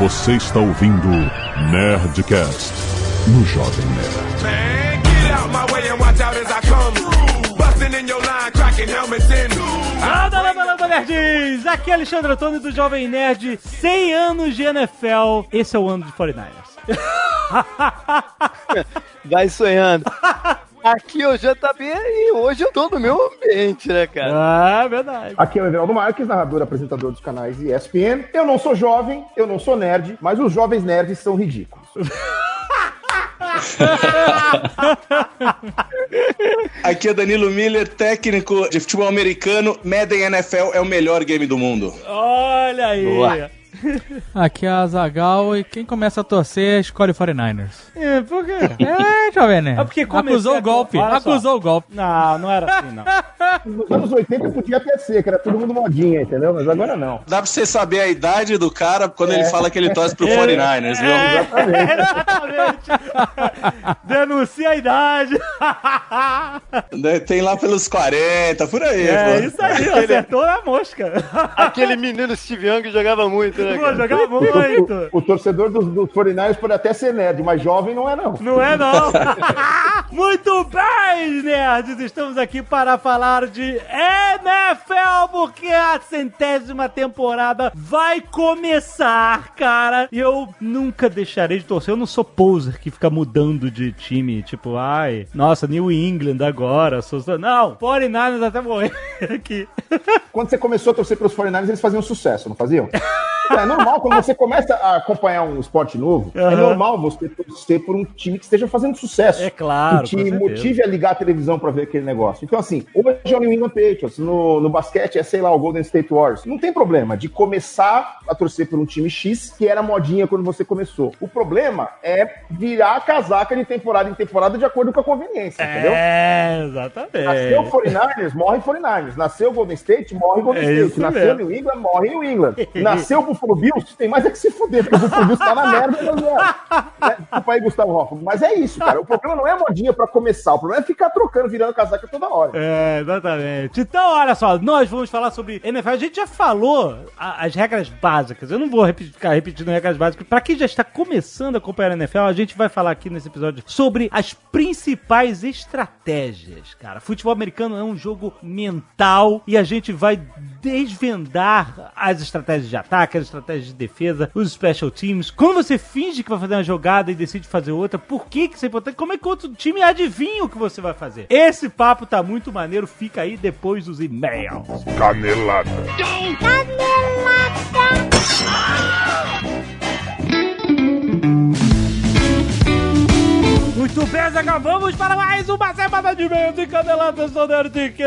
Você está ouvindo Nerdcast no Jovem Nerd. Man, get out my way and watch out as I come. Busting in your line, cracking helmets in. Landa, landa, landa, nerds! Aqui é Alexandre Antônio do Jovem Nerd. 100 anos de NFL. Esse é o ano de 49ers. Vai sonhando. Aqui eu já tá bem e hoje eu tô no meu ambiente, né, cara? Ah, verdade. Aqui é o Everaldo Marques, narrador e apresentador dos canais ESPN. Eu não sou jovem, eu não sou nerd, mas os jovens nerds são ridículos. Aqui é Danilo Miller, técnico de futebol americano. Madden NFL é o melhor game do mundo. Olha aí. Boa. Aqui é a Zagal e quem começa a torcer escolhe o 49ers. É, por quê? É, jovem, né? É porque Acusou o golpe. Olha só. Acusou o golpe. Não, não era assim, não. Nos anos 80 podia até ser, que era todo mundo modinha, entendeu? Mas agora não. Dá pra você saber a idade do cara quando ele fala que ele torce pro É. 49ers, viu? Exatamente. Denuncia a idade. Tem lá pelos 40, por aí. É pô. isso aí, acertou na mosca. Aquele menino Steve Young jogava muito, né, Cara? jogar muito. O, o torcedor dos, dos 49ers pode até ser nerd, mas jovem não é, não. Não é não. Muito bem, nerds. Estamos aqui para falar de NFL, porque a centésima temporada vai começar, cara. E eu nunca deixarei de torcer. Eu não sou poser que fica mudando de time, tipo, ai, nossa, New England agora. Sou... Não, 49ers até morrer aqui. Quando você começou a torcer pelos 49ers, eles faziam sucesso, não faziam? É normal, quando você começa a acompanhar um esporte novo, é Aham. normal você torcer por um time que esteja fazendo sucesso. É claro, Que te motive a ligar a televisão pra ver aquele negócio. Então, assim, hoje é o New England Patriots, no, no basquete é, sei lá, o Golden State Warriors. Não tem problema de começar a torcer por um time X que era modinha quando você começou. O problema é virar a casaca de temporada em temporada de acordo com a conveniência, entendeu? É, exatamente. Nasceu 49ers, morre 49ers. Nasceu Golden State, morre Golden É State. Nasceu mesmo. New England, morre New England. Nasceu Buffalo Bills, tem mais é que se fuder, porque o Bills tá na merda. Mas é. É, Desculpa aí, Gustavo Hoffman. Mas é isso, cara. O problema não é modinha pra começar, o problema é ficar trocando, virando casaca toda hora. É, exatamente. Então, olha só, nós vamos falar sobre NFL. A gente já falou a- as regras básicas. Eu não vou repetir- ficar repetindo regras básicas. Pra quem já está começando a acompanhar a NFL, a gente vai falar aqui nesse episódio sobre as principais estratégias, cara. Futebol americano é um jogo mental e a gente vai desvendar as estratégias de ataque, as estratégias de defesa, os special teams. Quando você finge que vai fazer uma jogada e decide fazer outra, por que que isso é importante? Como é que outro time adivinha o que você vai fazer? Esse papo tá muito maneiro, fica aí depois dos e-mails. Canelada. Muito Zagal, vamos para mais uma semana de e-mails e caneladas do Nerdcast.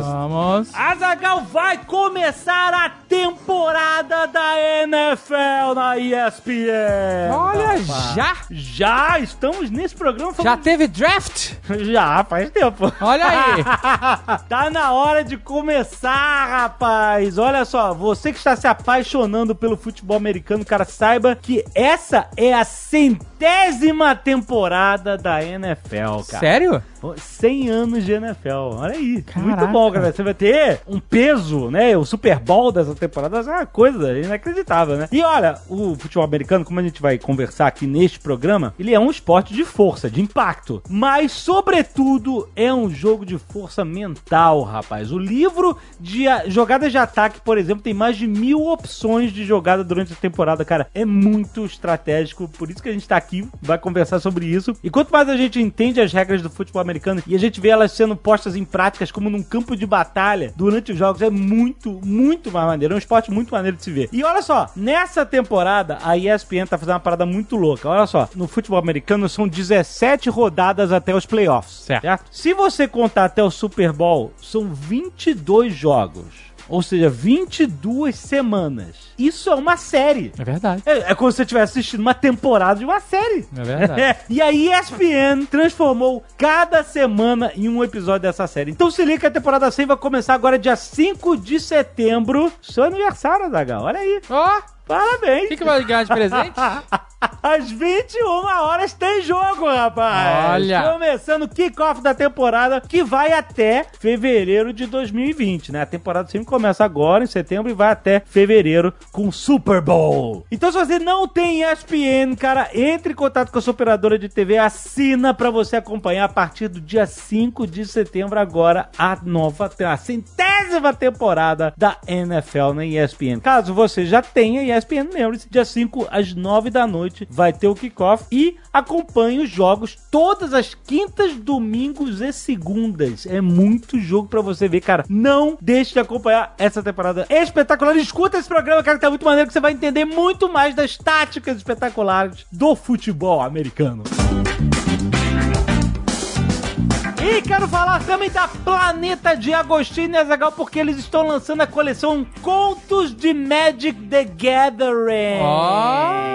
Vamos. Azagal vai começar a temporada da NFL na ESPN. Olha, já? Já estamos nesse programa Já falando... teve draft? Já, faz tempo. Olha aí. tá na hora de começar, rapaz. Olha só, você que está se apaixonando pelo futebol americano, cara, saiba que essa é a centésima temporada da NFL, cara. Sério? 100 anos de NFL. Olha aí. Caraca. Muito bom, cara. Você vai ter um peso, né? O Super Bowl dessa temporada é uma coisa inacreditável, né? E olha, o futebol americano, como a gente vai conversar aqui neste programa, ele é um esporte de força, de impacto. Mas, sobretudo, é um jogo de força mental, rapaz. O livro de jogadas de ataque, por exemplo, tem mais de mil opções de jogada durante a temporada, cara. É muito estratégico. Por isso que a gente tá aqui, vai conversar sobre isso. E quanto mais a gente entende as regras do futebol americano e a gente vê elas sendo postas em práticas como num campo de batalha durante os jogos, é muito, muito mais maneiro. É um esporte muito maneiro de se ver. E olha só, nessa temporada, a ESPN tá fazendo uma parada muito louca. Olha só, no futebol americano são 17 rodadas até os playoffs. Certo. Se você contar até o Super Bowl, são 22 jogos. Ou seja, 22 semanas. Isso é uma série. É verdade. É, é como se você estivesse assistindo uma temporada de uma série. É verdade. É, e a ESPN transformou cada semana em um episódio dessa série. Então se liga que a temporada 100 vai começar agora dia 5 de setembro. Seu aniversário, Zagal. Olha aí. Ó, O Parabéns. que, que vai ganhar de presente? Às 21 horas tem jogo, rapaz! Olha. Começando o kickoff da temporada, que vai até fevereiro de 2020, né? A temporada sempre começa agora, em setembro, e vai até fevereiro com o Super Bowl. Então, se você não tem ESPN, cara, entre em contato com a sua operadora de TV, assina pra você acompanhar a partir do dia 5 de setembro, agora, a nova, a centésima temporada da NFL na ESPN. Caso você já tenha ESPN, lembre-se, dia 5 às 9 da noite vai ter o kickoff e acompanhe os jogos todas as quintas, domingos e segundas. É muito jogo pra você ver, cara. Não deixe de acompanhar essa temporada espetacular. Escuta esse programa, cara, que tá muito maneiro, que você vai entender muito mais das táticas espetaculares do futebol americano. E quero falar também da Planeta de Agostinho e Azagal, porque eles estão lançando a coleção Contos de Magic the Gathering. Ó!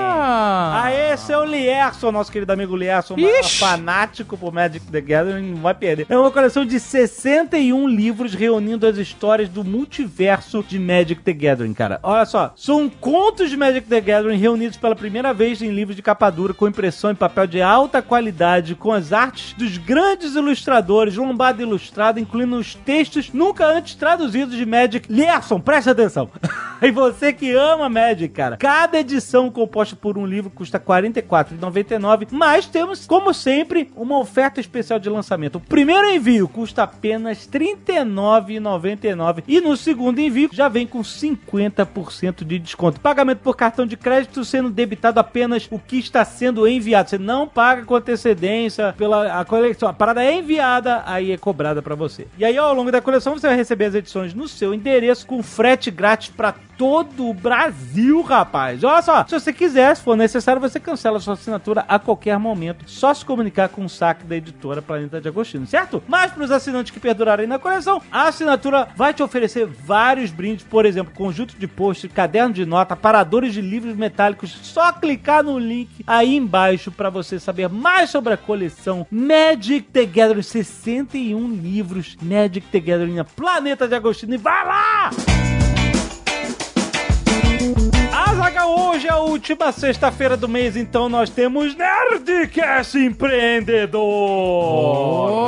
Aê, seu Lierson, nosso querido amigo Lierson, Ixi. fanático por Magic the Gathering, não vai perder. É uma coleção de 61 livros reunindo as histórias do multiverso de Magic the Gathering, cara. Olha só, são contos de Magic the Gathering reunidos pela primeira vez em livros de capa dura, com impressão em papel de alta qualidade, com as artes dos grandes ilustradores, lombada ilustrada, incluindo os textos nunca antes traduzidos de Magic. Lierson, presta atenção. e você que ama Magic, cara, cada edição composta por um livro custa R$ 44,99, mas temos, como sempre, uma oferta especial de lançamento. O primeiro envio custa apenas R$ 39,99 e no segundo envio já vem com 50% de desconto. Pagamento por cartão de crédito sendo debitado apenas o que está sendo enviado. Você não paga com antecedência pela a coleção. A parada é enviada, aí é cobrada pra você. E aí, ao longo da coleção, você vai receber as edições no seu endereço com frete grátis pra todo o Brasil, rapaz. Olha só, se você quiser, se for necessário, você cancela sua assinatura a qualquer momento. Só se comunicar com o saque da editora Planeta de Agostinho, certo? Mas para os assinantes que perdurarem na coleção, a assinatura vai te oferecer vários brindes, por exemplo, conjunto de post, caderno de nota, paradores de livros metálicos. Só clicar no link aí embaixo para você saber mais sobre a coleção Magic the Gathering 61 livros Magic the Gathering na Planeta de Agostinho. E vai lá! Azaga, hoje é a última sexta-feira do mês, então nós temos Nerdcast Empreendedor.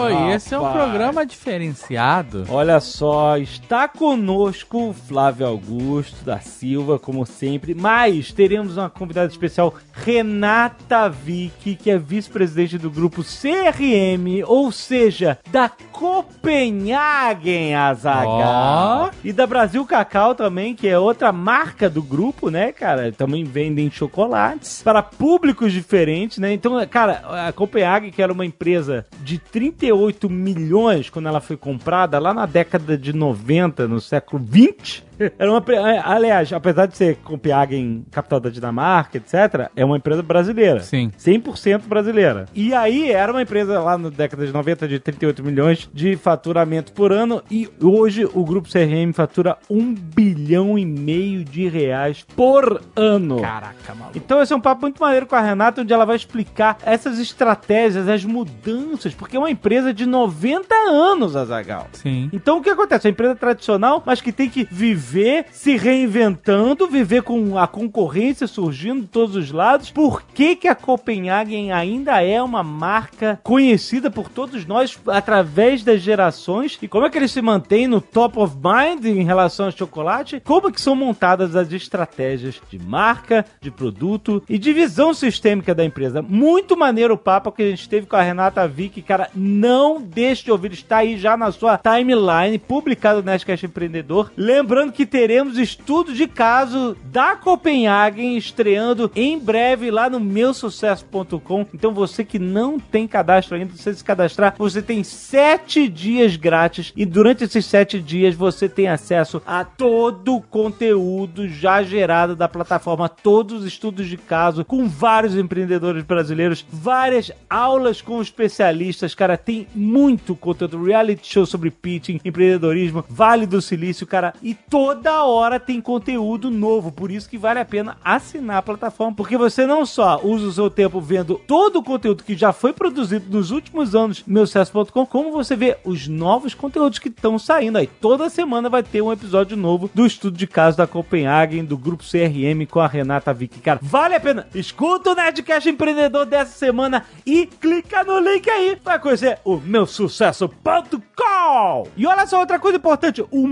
Oi, esse é um programa diferenciado. Olha só, está conosco o Flávio Augusto da Silva, como sempre, mas teremos uma convidada especial, Renata Vick, que é vice-presidente do grupo CRM, ou seja, da Copenhagen Azaga. E da Brasil Cacau também, que é outra marca do grupo, né, cara? Também vendem chocolates para públicos diferentes, né? Então, cara, a Copenhagen, que era uma empresa de 38 milhões quando ela foi comprada, lá na década de 90, no século 20, era uma. é, Aliás, apesar de ser Copenhagen, capital da Dinamarca, etc., é uma empresa brasileira. Sim. 100% brasileira. E aí era uma empresa lá na década de 90 de 38 milhões de faturamento por ano e hoje o grupo CRM fatura 1 bilhão e meio de reais por ano. Caraca, maluco. Então esse é um papo muito maneiro com a Renata, onde ela vai explicar essas estratégias, as mudanças, porque é uma empresa de 90 anos, Azagal. Sim. Então o que acontece? É uma empresa tradicional, mas que tem que viver se reinventando, viver com a concorrência surgindo de todos os lados. Por que, que a Copenhagen ainda é uma marca conhecida por todos nós através das gerações? E como é que eles se mantêm no top of mind em relação ao chocolate? Como que são montadas as estratégias de marca, de produto e de visão sistêmica da empresa? Muito maneiro o papo que a gente teve com a Renata Vick. Cara, não deixe de ouvir, está aí já na sua timeline, publicado no Nerdcast Empreendedor. Lembrando que teremos estudo de caso da Copenhagen estreando em breve lá no meusucesso.com. Então você que não tem cadastro ainda, você se cadastrar, você tem sete dias grátis. E durante esses sete dias você tem acesso a todo o conteúdo já gerado da plataforma, todos os estudos de caso com vários empreendedores brasileiros, várias aulas com especialistas, cara, tem muito conteúdo, reality show sobre pitching, empreendedorismo, Vale do Silício, cara, e todo toda hora tem conteúdo novo. Por isso que vale a pena assinar a plataforma, porque você não só usa o seu tempo vendo todo o conteúdo que já foi produzido nos últimos anos no meusucesso.com, como você vê os novos conteúdos que estão saindo aí. Toda semana vai ter um episódio novo do estudo de caso da Copenhagen, do grupo CRM com a Renata Vick. Cara, vale a pena. Escuta o Nerdcast Empreendedor dessa semana e clica no link aí para conhecer o meusucesso.com. E olha só outra coisa importante, o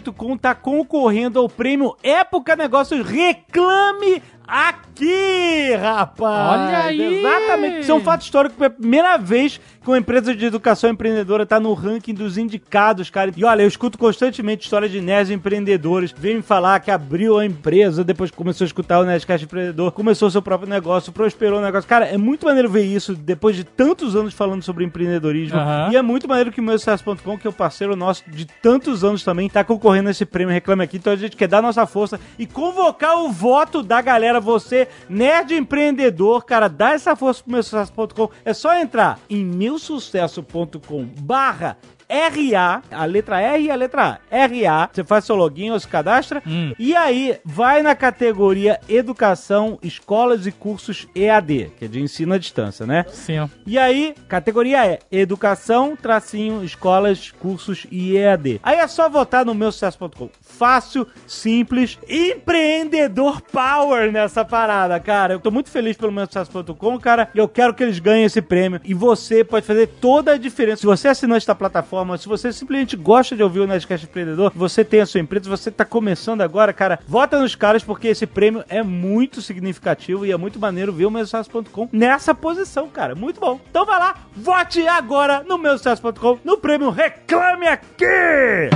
meusucesso.com tá concorrendo ao prêmio Época Negócios Reclame aqui, rapaz! Olha aí! Exatamente. Isso é um fato histórico, pela primeira vez que uma empresa de educação empreendedora tá no ranking dos indicados, cara. E olha, eu escuto constantemente histórias de nerds empreendedores. Vem me falar que abriu a empresa, depois começou a escutar o Nerdcast Empreendedor, começou seu próprio negócio, prosperou o negócio. Cara, é muito maneiro ver isso depois de tantos anos falando sobre empreendedorismo. Aham. E é muito maneiro que o meu sucesso.com, que é o parceiro nosso de tantos anos também, tá concorrendo a esse prêmio Reclame Aqui. Então a gente quer dar nossa força e convocar o voto da galera. Você, nerd empreendedor, cara, dá essa força pro meu sucesso.com. É só entrar em meusucesso.com barra RA, a letra R e a letra A. RA, você faz seu login ou se cadastra, Hum. e aí vai na categoria Educação, Escolas e Cursos EAD, que é de ensino à distância, né? Sim. E aí, categoria é Educação, tracinho, escolas, cursos e EAD. Aí é só votar no meu sucesso.com. Fácil, simples, empreendedor power nessa parada, cara. Eu tô muito feliz pelo meu sucesso.com, cara. Eu quero que eles ganhem esse prêmio. E você pode fazer toda a diferença. Se você assinou esta plataforma, se você simplesmente gosta de ouvir o Nerdcast Empreendedor, você tem a sua empresa, você tá começando agora, cara, vota nos caras porque esse prêmio é muito significativo e é muito maneiro ver o meu sucesso.com nessa posição, cara. Muito bom. Então vai lá, vote agora no meu sucesso.com no prêmio Reclame Aqui!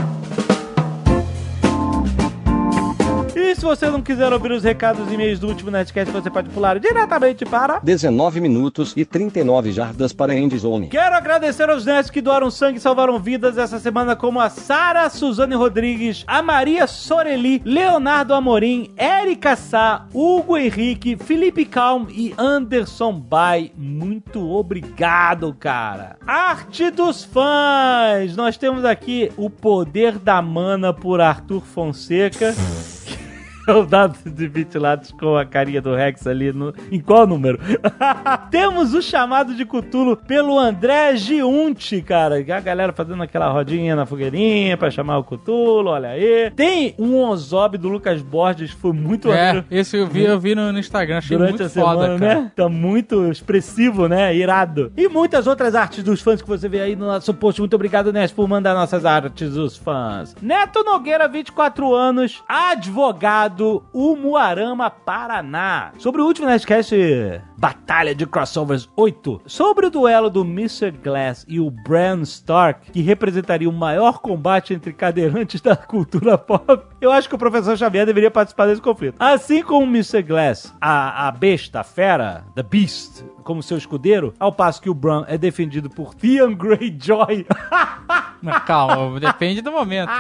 E se você não quiser ouvir os recados e e-mails do último Nerdcast, você pode pular diretamente para 19 minutos e 39 jardas para End Zone. Quero agradecer aos nerds que doaram sangue e salvaram vidas essa semana, como a Sara Suzane Rodrigues, a Maria Soreli, Leonardo Amorim, Érica Sá, Hugo Henrique, Felipe Calm e Anderson Bay. Muito obrigado, cara. Arte dos fãs! Nós temos aqui o Poder da Mana por Arthur Fonseca. O dado de 20 lados com a carinha do Rex ali no. Em qual número? Temos o chamado de Cutulo pelo André Giunti, cara. A galera fazendo aquela rodinha na fogueirinha pra chamar o Cutulo, olha aí. Tem um Ozob do Lucas Borges, foi muito É, maneiro esse eu vi, eu vi no, no Instagram, achei durante muito a foda, semana, cara. né? Tá muito expressivo, né? Irado. E muitas outras artes dos fãs que você vê aí no nosso post. Muito obrigado, Neto, por mandar nossas artes dos fãs. Neto Nogueira, 24 anos, advogado, Umuarama, Paraná. Sobre o último Nerdcast Batalha de Crossovers 8, sobre o duelo do Mr. Glass e o Bran Stark, que representaria o maior combate entre cadeirantes da cultura pop, eu acho que o professor Xavier deveria participar desse conflito. Assim como o Mr. Glass, a, a besta, a fera, The Beast, como seu escudeiro, ao passo que o Bran é defendido por Theon Greyjoy. Mas calma, depende do momento.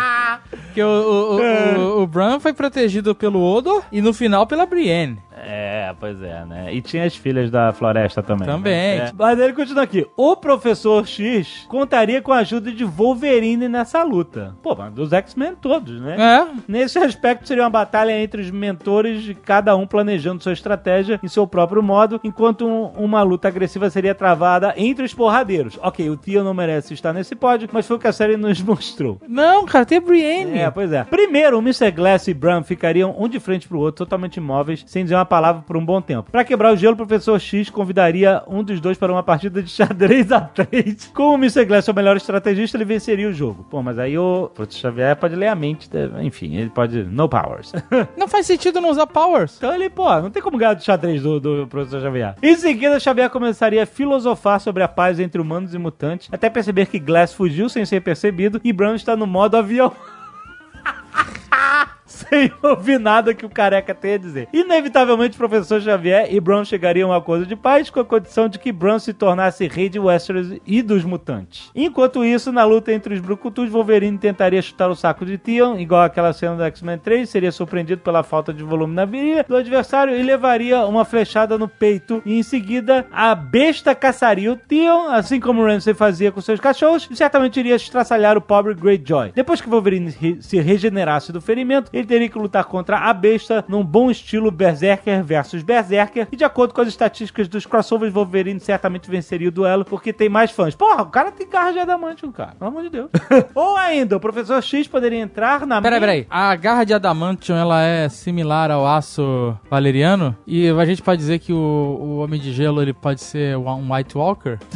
Porque o, o, o, o, o Bran foi protegido pelo Odor e no final pela Brienne. É, pois é, né? E tinha as filhas da floresta também. Também. né? É. Mas ele continua aqui. O professor X contaria com a ajuda de Wolverine nessa luta. Pô, dos X-Men todos, né? É, Nesse aspecto, seria uma batalha entre os mentores, de cada um planejando sua estratégia em seu próprio modo, enquanto um- uma luta agressiva seria travada entre os porradeiros. Ok, o Tio não merece estar nesse pódio, mas foi o que a série nos mostrou. Não, cara, tem Brienne. É, pois é. Primeiro, o Mr. Glass e Bram ficariam um de frente pro outro, totalmente imóveis, sem dizer uma palavra por um bom tempo. Pra quebrar o gelo, o professor X convidaria um dos dois para uma partida de xadrez a três. Como o Mr. Glass é o melhor estrategista, ele venceria o jogo. Pô, mas aí o professor Xavier pode ler a mente, né? enfim, ele pode... No powers. Não faz sentido não usar powers. Então ele, pô, não tem como ganhar do xadrez do, do professor Xavier. Em seguida, Xavier começaria a filosofar sobre a paz entre humanos e mutantes, até perceber que Glass fugiu sem ser percebido e Brown está no modo avião. sem ouvir nada que o careca tem a dizer. Inevitavelmente, professor Xavier e Brown chegariam a um acordo de paz com a condição de que Brown se tornasse rei de Westeros e dos mutantes. Enquanto isso, na luta entre os Brucutus, Wolverine tentaria chutar o saco de Theon, igual aquela cena do X-Men 3, seria surpreendido pela falta de volume na virilha do adversário e levaria uma flechada no peito. E em seguida, a besta caçaria o Theon, assim como Ramsay fazia com seus cachorros, e certamente iria estraçalhar o pobre Greyjoy. Depois que Wolverine se regenerasse do ferimento, ele teria que lutar contra a besta num bom estilo Berserker versus Berserker, e de acordo com as estatísticas dos crossovers, Wolverine certamente venceria o duelo, porque tem mais fãs. Porra, o cara tem garra de adamantium, cara. Pelo amor de Deus. Ou ainda, o Professor X poderia entrar na... Peraí, minha- peraí. A garra de adamantium, ela é similar ao aço valeriano? E a gente pode dizer que o, o Homem de Gelo, ele pode ser um White Walker?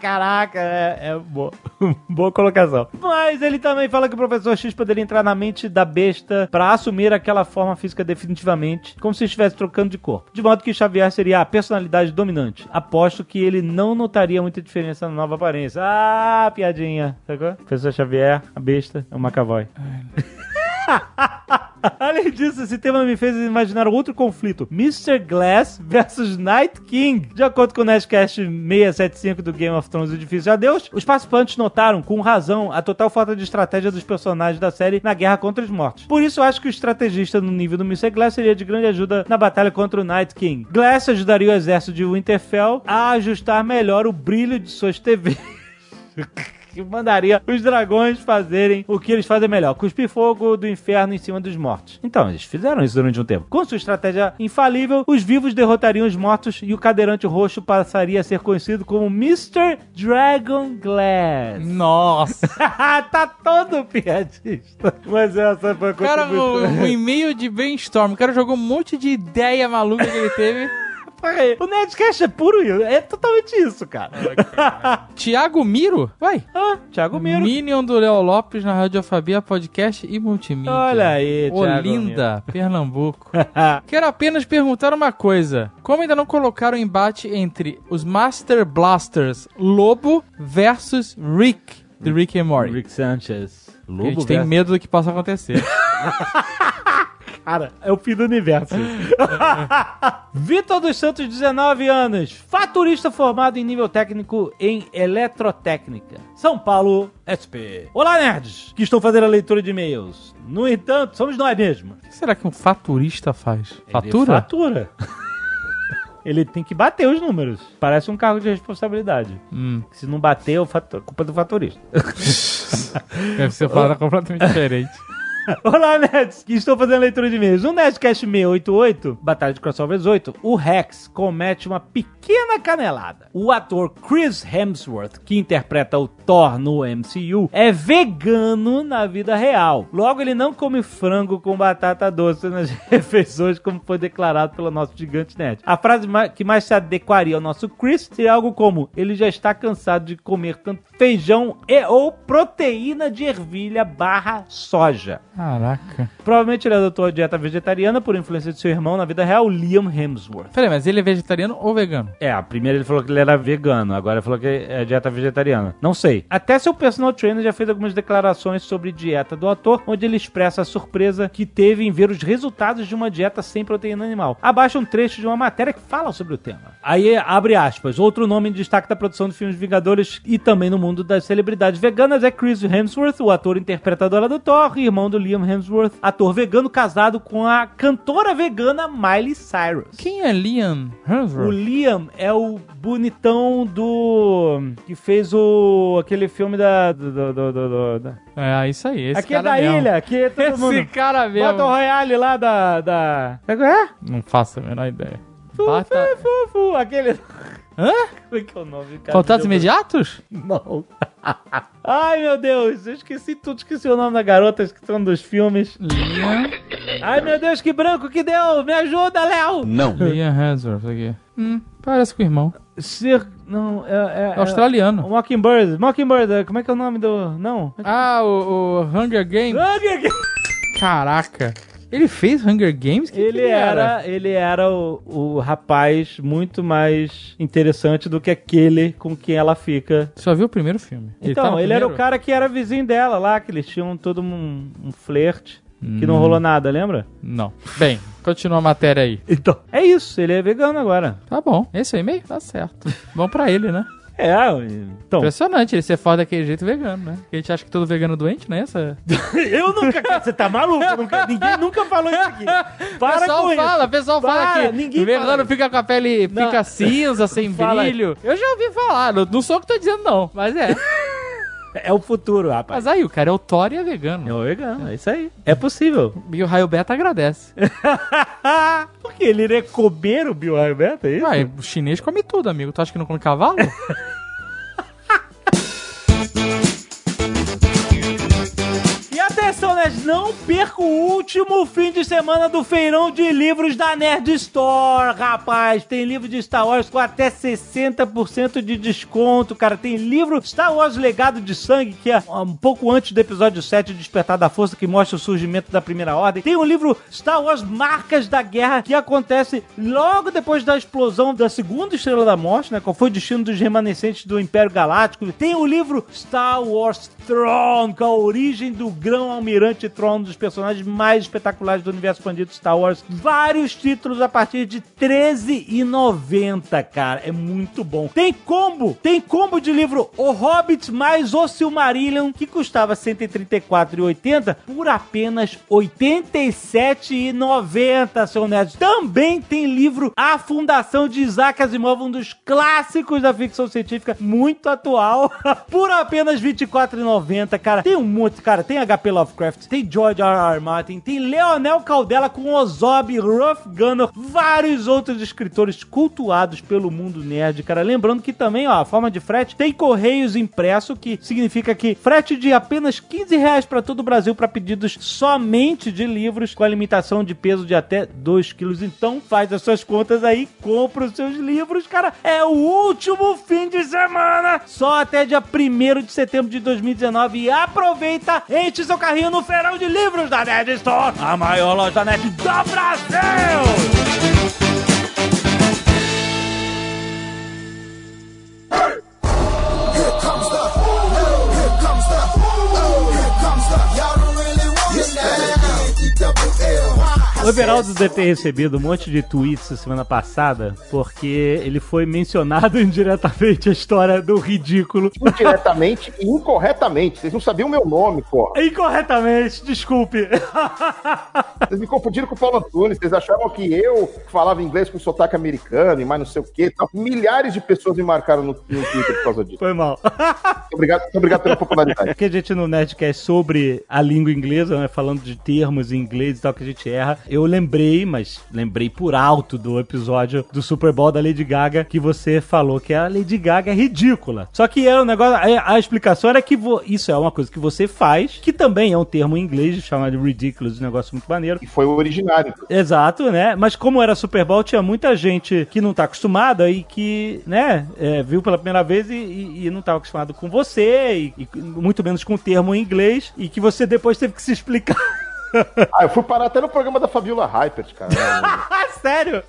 Caraca, é, é boa. boa colocação. Mas ele também fala que o professor X poderia entrar na mente da besta pra assumir aquela forma física definitivamente, como se estivesse trocando de corpo. De modo que Xavier seria a personalidade dominante. Aposto que ele não notaria muita diferença na nova aparência. Ah, piadinha. Sacou? Professor Xavier, a besta, é o McAvoy. Além disso, esse tema me fez imaginar outro conflito: Mr. Glass versus Night King. De acordo com o Nerdcast 675 do Game of Thrones O Difícil Adeus, os participantes notaram, com razão, a total falta de estratégia dos personagens da série na guerra contra os mortos. Por isso, eu acho que o estrategista no nível do Mr. Glass seria de grande ajuda na batalha contra o Night King. Glass ajudaria o exército de Winterfell a ajustar melhor o brilho de suas TVs. que mandaria os dragões fazerem o que eles fazem melhor, cuspir fogo do inferno em cima dos mortos. Então, eles fizeram isso durante um tempo. Com sua estratégia infalível, os vivos derrotariam os mortos e o cadeirante roxo passaria a ser conhecido como Mr. Dragon Glass. Nossa! tá todo piadista. Mas essa foi a Cara, o, o e-mail de brainstorm. O cara jogou um monte de ideia maluca que ele teve. O Nerdcast é puro isso. É totalmente isso, cara. Tiago Miro? Vai. ah, Thiago Miro. Minion do Léo Lopes na Radiofobia Podcast e Multimídia. Olha aí, Thiago Olinda, Pernambuco. Quero apenas perguntar uma coisa. Como ainda não colocaram o embate entre os Master Blasters Lobo versus Rick, de Rick and Morty? Rick Sanchez. a Lobo gente tem versus- medo do que possa acontecer. Cara, é o fim do universo. Vitor dos Santos, 19 anos. Faturista formado em nível técnico em eletrotécnica. São Paulo, SP. Olá, nerds, que estão fazendo a leitura de e-mails. No entanto, somos nós mesmos. o que será que um faturista faz? Ele Fatura? fatura. Ele tem que bater os números. Parece um cargo de responsabilidade. Hum, Se não bater, é culpa do faturista. deve ser falado completamente diferente. Olá, nerds, estou fazendo leitura de e-mails. No Nerdcast 688, Batalha de Crossovers 8, o Rex comete uma pequena canelada. O ator Chris Hemsworth, que interpreta o Thor no MCU, é vegano na vida real. Logo, ele não come frango com batata doce nas refeições, como foi declarado pelo nosso gigante nerd. A frase que mais se adequaria ao nosso Chris seria algo como: ele já está cansado de comer tanto feijão e ou proteína de ervilha barra soja. Caraca. Provavelmente ele adotou a dieta vegetariana por influência de seu irmão na vida real, Liam Hemsworth. Peraí, mas ele é vegetariano ou vegano? É, a primeira ele falou que ele era vegano, agora ele falou que é dieta vegetariana. Não sei. Até seu personal trainer já fez algumas declarações sobre dieta do ator, onde ele expressa a surpresa que teve em ver os resultados de uma dieta sem proteína animal. Abaixo um trecho de uma matéria que fala sobre o tema. Aí abre aspas. Outro nome em destaque da produção de filmes Vingadores e também no mundo das celebridades veganas é Chris Hemsworth, o ator interpretador do Thor, irmão do Liam Hemsworth, ator vegano casado com a cantora vegana Miley Cyrus. Quem é Liam O Hemsworth? Liam é o bonitão do. que fez o. aquele filme da. do. do, do, do- É, isso aí. Esse aqui é da mesmo. ilha, aqui é todo Esse mundo. cara mesmo. Bota o Royale lá da. da. Qual é? Não faço a menor ideia. Fu, Bata... fu, fu, fu, aquele. Hã? Como é que é o nome, cara? Contatos imediatos? Não. Ai, meu Deus, eu esqueci tudo, esqueci o nome da garota, esqueci o nome dos filmes. Ai, meu Deus, que branco que deu! Me ajuda, Léo! Não. Liam Hemsworth aqui. Hum, parece com o irmão. Ser. Não, é. é, É australiano. é- Mockingbird. Mockingbird, como é que é o nome do. Não. Ah, o, o Hunger Games. Caraca. Ele fez Hunger Games? Que Ele que era, ele era o, o rapaz muito mais interessante do que aquele com quem ela fica. Só viu o primeiro filme. Então, tá no ele era o cara que era vizinho dela lá, que eles tinham todo um, um flerte. Que não rolou nada, lembra? Não. Bem, continua a matéria aí. Então, é isso, ele é vegano agora. Tá bom. Esse é o e-mail? Tá certo. Bom pra ele, né? É, então. Impressionante ele ser foda daquele jeito vegano, né? Porque a gente acha que todo vegano é doente, né? Essa... eu nunca. Você tá maluco? Nunca- ninguém nunca falou isso aqui. Para o pessoal com fala, o isso. pessoal Para, fala que ninguém vegano fala. fica com a pele Não. fica cinza, sem Fala aí. brilho. Eu já ouvi falar, não, não sou o que tô dizendo não, mas é. É o futuro, rapaz. Mas aí, o cara é o Thor e é vegano. É o vegano, é isso aí. É possível. E o Raio Beta agradece. Por quê? Ele iria comer o Bill Beta, é isso? Ué, o chinês come tudo, amigo. Tu acha que não come cavalo? Nerd, não perca o último fim de semana do feirão de livros da Nerd Store, rapaz. Tem livro de Star Wars com até 60% de desconto, cara. Tem livro Star Wars Legado de Sangue, que é um pouco antes do episódio 7, Despertar da Força, que mostra o surgimento da Primeira Ordem. Tem o livro Star Wars Marcas da Guerra, que acontece logo depois da explosão da Segunda Estrela da Morte, né? Qual foi o destino dos remanescentes do Império Galáctico. Tem o livro Star Wars Throne, com a origem do Tron, um dos personagens mais espetaculares do universo expandido Star Wars. Vários títulos a partir de R$13,90, cara. É muito bom. Tem combo! Tem combo de livro O Hobbit mais O Silmarillion, que custava R$ 134,80 por apenas R$ 87,90, seu nerd. Também tem livro A Fundação de Isaac Asimov, um dos clássicos da ficção científica, muito atual, por apenas R$ 24,90, cara. Tem um monte, cara. Tem HP Lovecraft, tem George R. R. Martin, tem Leonel Caldela com Ozob, Ruff Gunner, vários outros escritores cultuados pelo mundo nerd, cara. Lembrando que também, ó, a forma de frete tem correios impresso, que significa que frete de apenas 15 reais para todo o Brasil para pedidos somente de livros com a limitação de peso de até 2 quilos. Então faz as suas contas aí, compra os seus livros, cara. É o último fim de semana, só até dia 1 de setembro de 2019 e aproveita, enche seu carrinho no feirão de livros da Nerd Store, a maior loja nerd do Brasil! O Everaldo deve ter recebido um monte de tweets na semana passada, porque ele foi mencionado indiretamente a história do ridículo. Indiretamente e incorretamente. Vocês não sabiam o meu nome, porra. Incorretamente, desculpe. Vocês me confundiram com o Paulo Antunes. Vocês achavam que eu falava inglês com sotaque americano e mais não sei o quê. Então, milhares de pessoas me marcaram no, no Twitter por causa disso. Foi mal. Obrigado, obrigado pela popularidade. Porque a gente no Nerdcast sobre a língua inglesa, né, falando de termos em inglês e tal que a gente erra, eu lembrei, mas lembrei por alto do episódio do Super Bowl da Lady Gaga, que você falou que a Lady Gaga é ridícula. Só que é um negócio, a, a explicação era que vo- isso é uma coisa que você faz, que também é um termo em inglês chamado de ridiculous, um negócio muito maneiro. E foi o originário. Exato, né? Mas como era Super Bowl, tinha muita gente que não tá acostumada e que, né, é, viu pela primeira vez e, e- e não tava acostumado com você, e, e muito menos com o termo em inglês, e que você depois teve que se explicar. Ah, eu fui parar até no programa da Fabiola Hypert, cara. sério?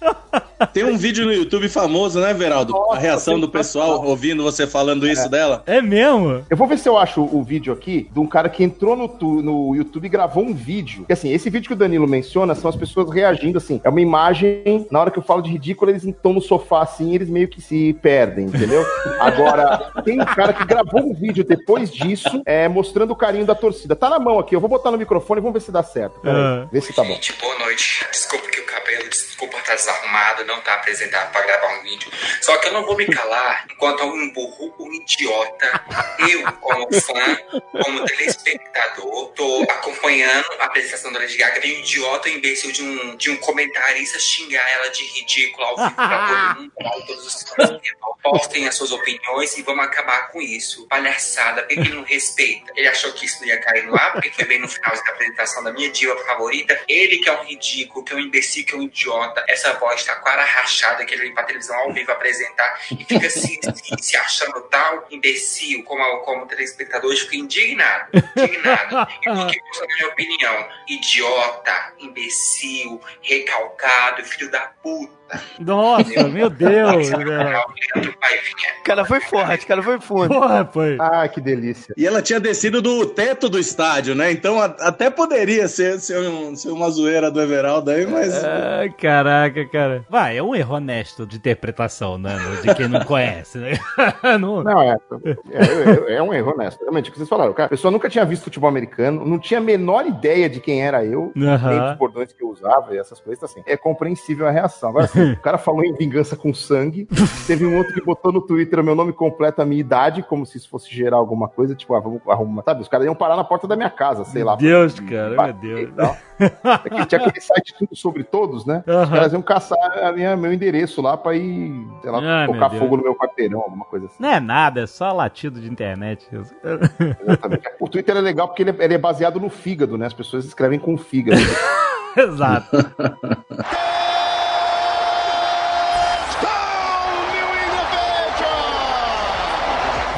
Tem um vídeo no YouTube famoso, né, Veraldo? Nossa, a reação do pessoal sensacional. ouvindo você falando isso dela. É mesmo? Eu vou ver se eu acho o vídeo aqui de um cara que entrou no, tu- no YouTube e gravou um vídeo. E assim, esse vídeo que o Danilo menciona são as pessoas reagindo assim. É uma imagem, na hora que eu falo de ridículo, eles estão no sofá assim, eles meio que se perdem, entendeu? Agora, tem um cara que gravou um vídeo depois disso, é, mostrando o carinho da torcida. Tá na mão aqui, eu vou botar no microfone e vamos ver se dá certo. Pera Ah. vê se tá bom. Gente, boa noite. Desculpa que o cabelo, desculpa estar desarrumado, não tá apresentado pra gravar um vídeo. Só que eu não vou me calar enquanto um burro, um idiota, eu, como fã, como telespectador, tô acompanhando a apresentação da Lady Gaga, vem um idiota, um imbecil de um, de um comentarista xingar ela de ridículo ao vivo pra todo mundo, pra todos os fãs. Postem as suas opiniões e vamos acabar com isso. Palhaçada, por que ele não respeita? Ele achou que isso não ia cair no ar, porque foi bem no final da apresentação da minha diva favorita. Ele que é um ridículo, que é um imbecil, que é um idiota. essa voz taquara rachada que ele vem pra televisão ao vivo apresentar e fica assim, se, se achando tal imbecil, como, como telespectador, eu fico indignado, indignado. E por que você, na minha opinião, idiota, imbecil, recalcado, filho da puta. Nossa, meu Deus. Esse é o cara foi forte, o cara foi fundo. Porra, foi. Ah, que delícia. E ela tinha descido do teto do estádio, né? Então a- até poderia ser, ser, um- ser uma zoeira do Everaldo aí, mas. Ai, caraca, cara. Vai, é um erro honesto de interpretação, né? De quem não conhece, né? Não- Não, é. É, é- é um erro honesto. Realmente, o que vocês falaram. Cara, a pessoa nunca tinha visto futebol americano, não tinha a menor ideia de quem era eu, nem dos bordões que eu usava e essas coisas assim. É compreensível a reação. Agora, assim, o cara falou em vingança com sangue. Teve um outro que botou no Twitter o meu nome completo, a minha idade, como se isso fosse gerar alguma coisa, tipo, ah, vamos arrumar. Sabe, os caras iam parar na porta da minha casa, sei lá. Meu Deus, pra- cara, meu Deus. É que tinha aquele site tudo sobre todos, né? Os Aham. caras iam caçar a minha, meu endereço lá pra ir, sei lá, meu tocar fogo no meu quarteirão, alguma coisa assim. Não é nada, é só latido de internet. Exatamente. O Twitter é legal porque ele é, ele é baseado no fígado, né? As pessoas escrevem com fígado. Exato.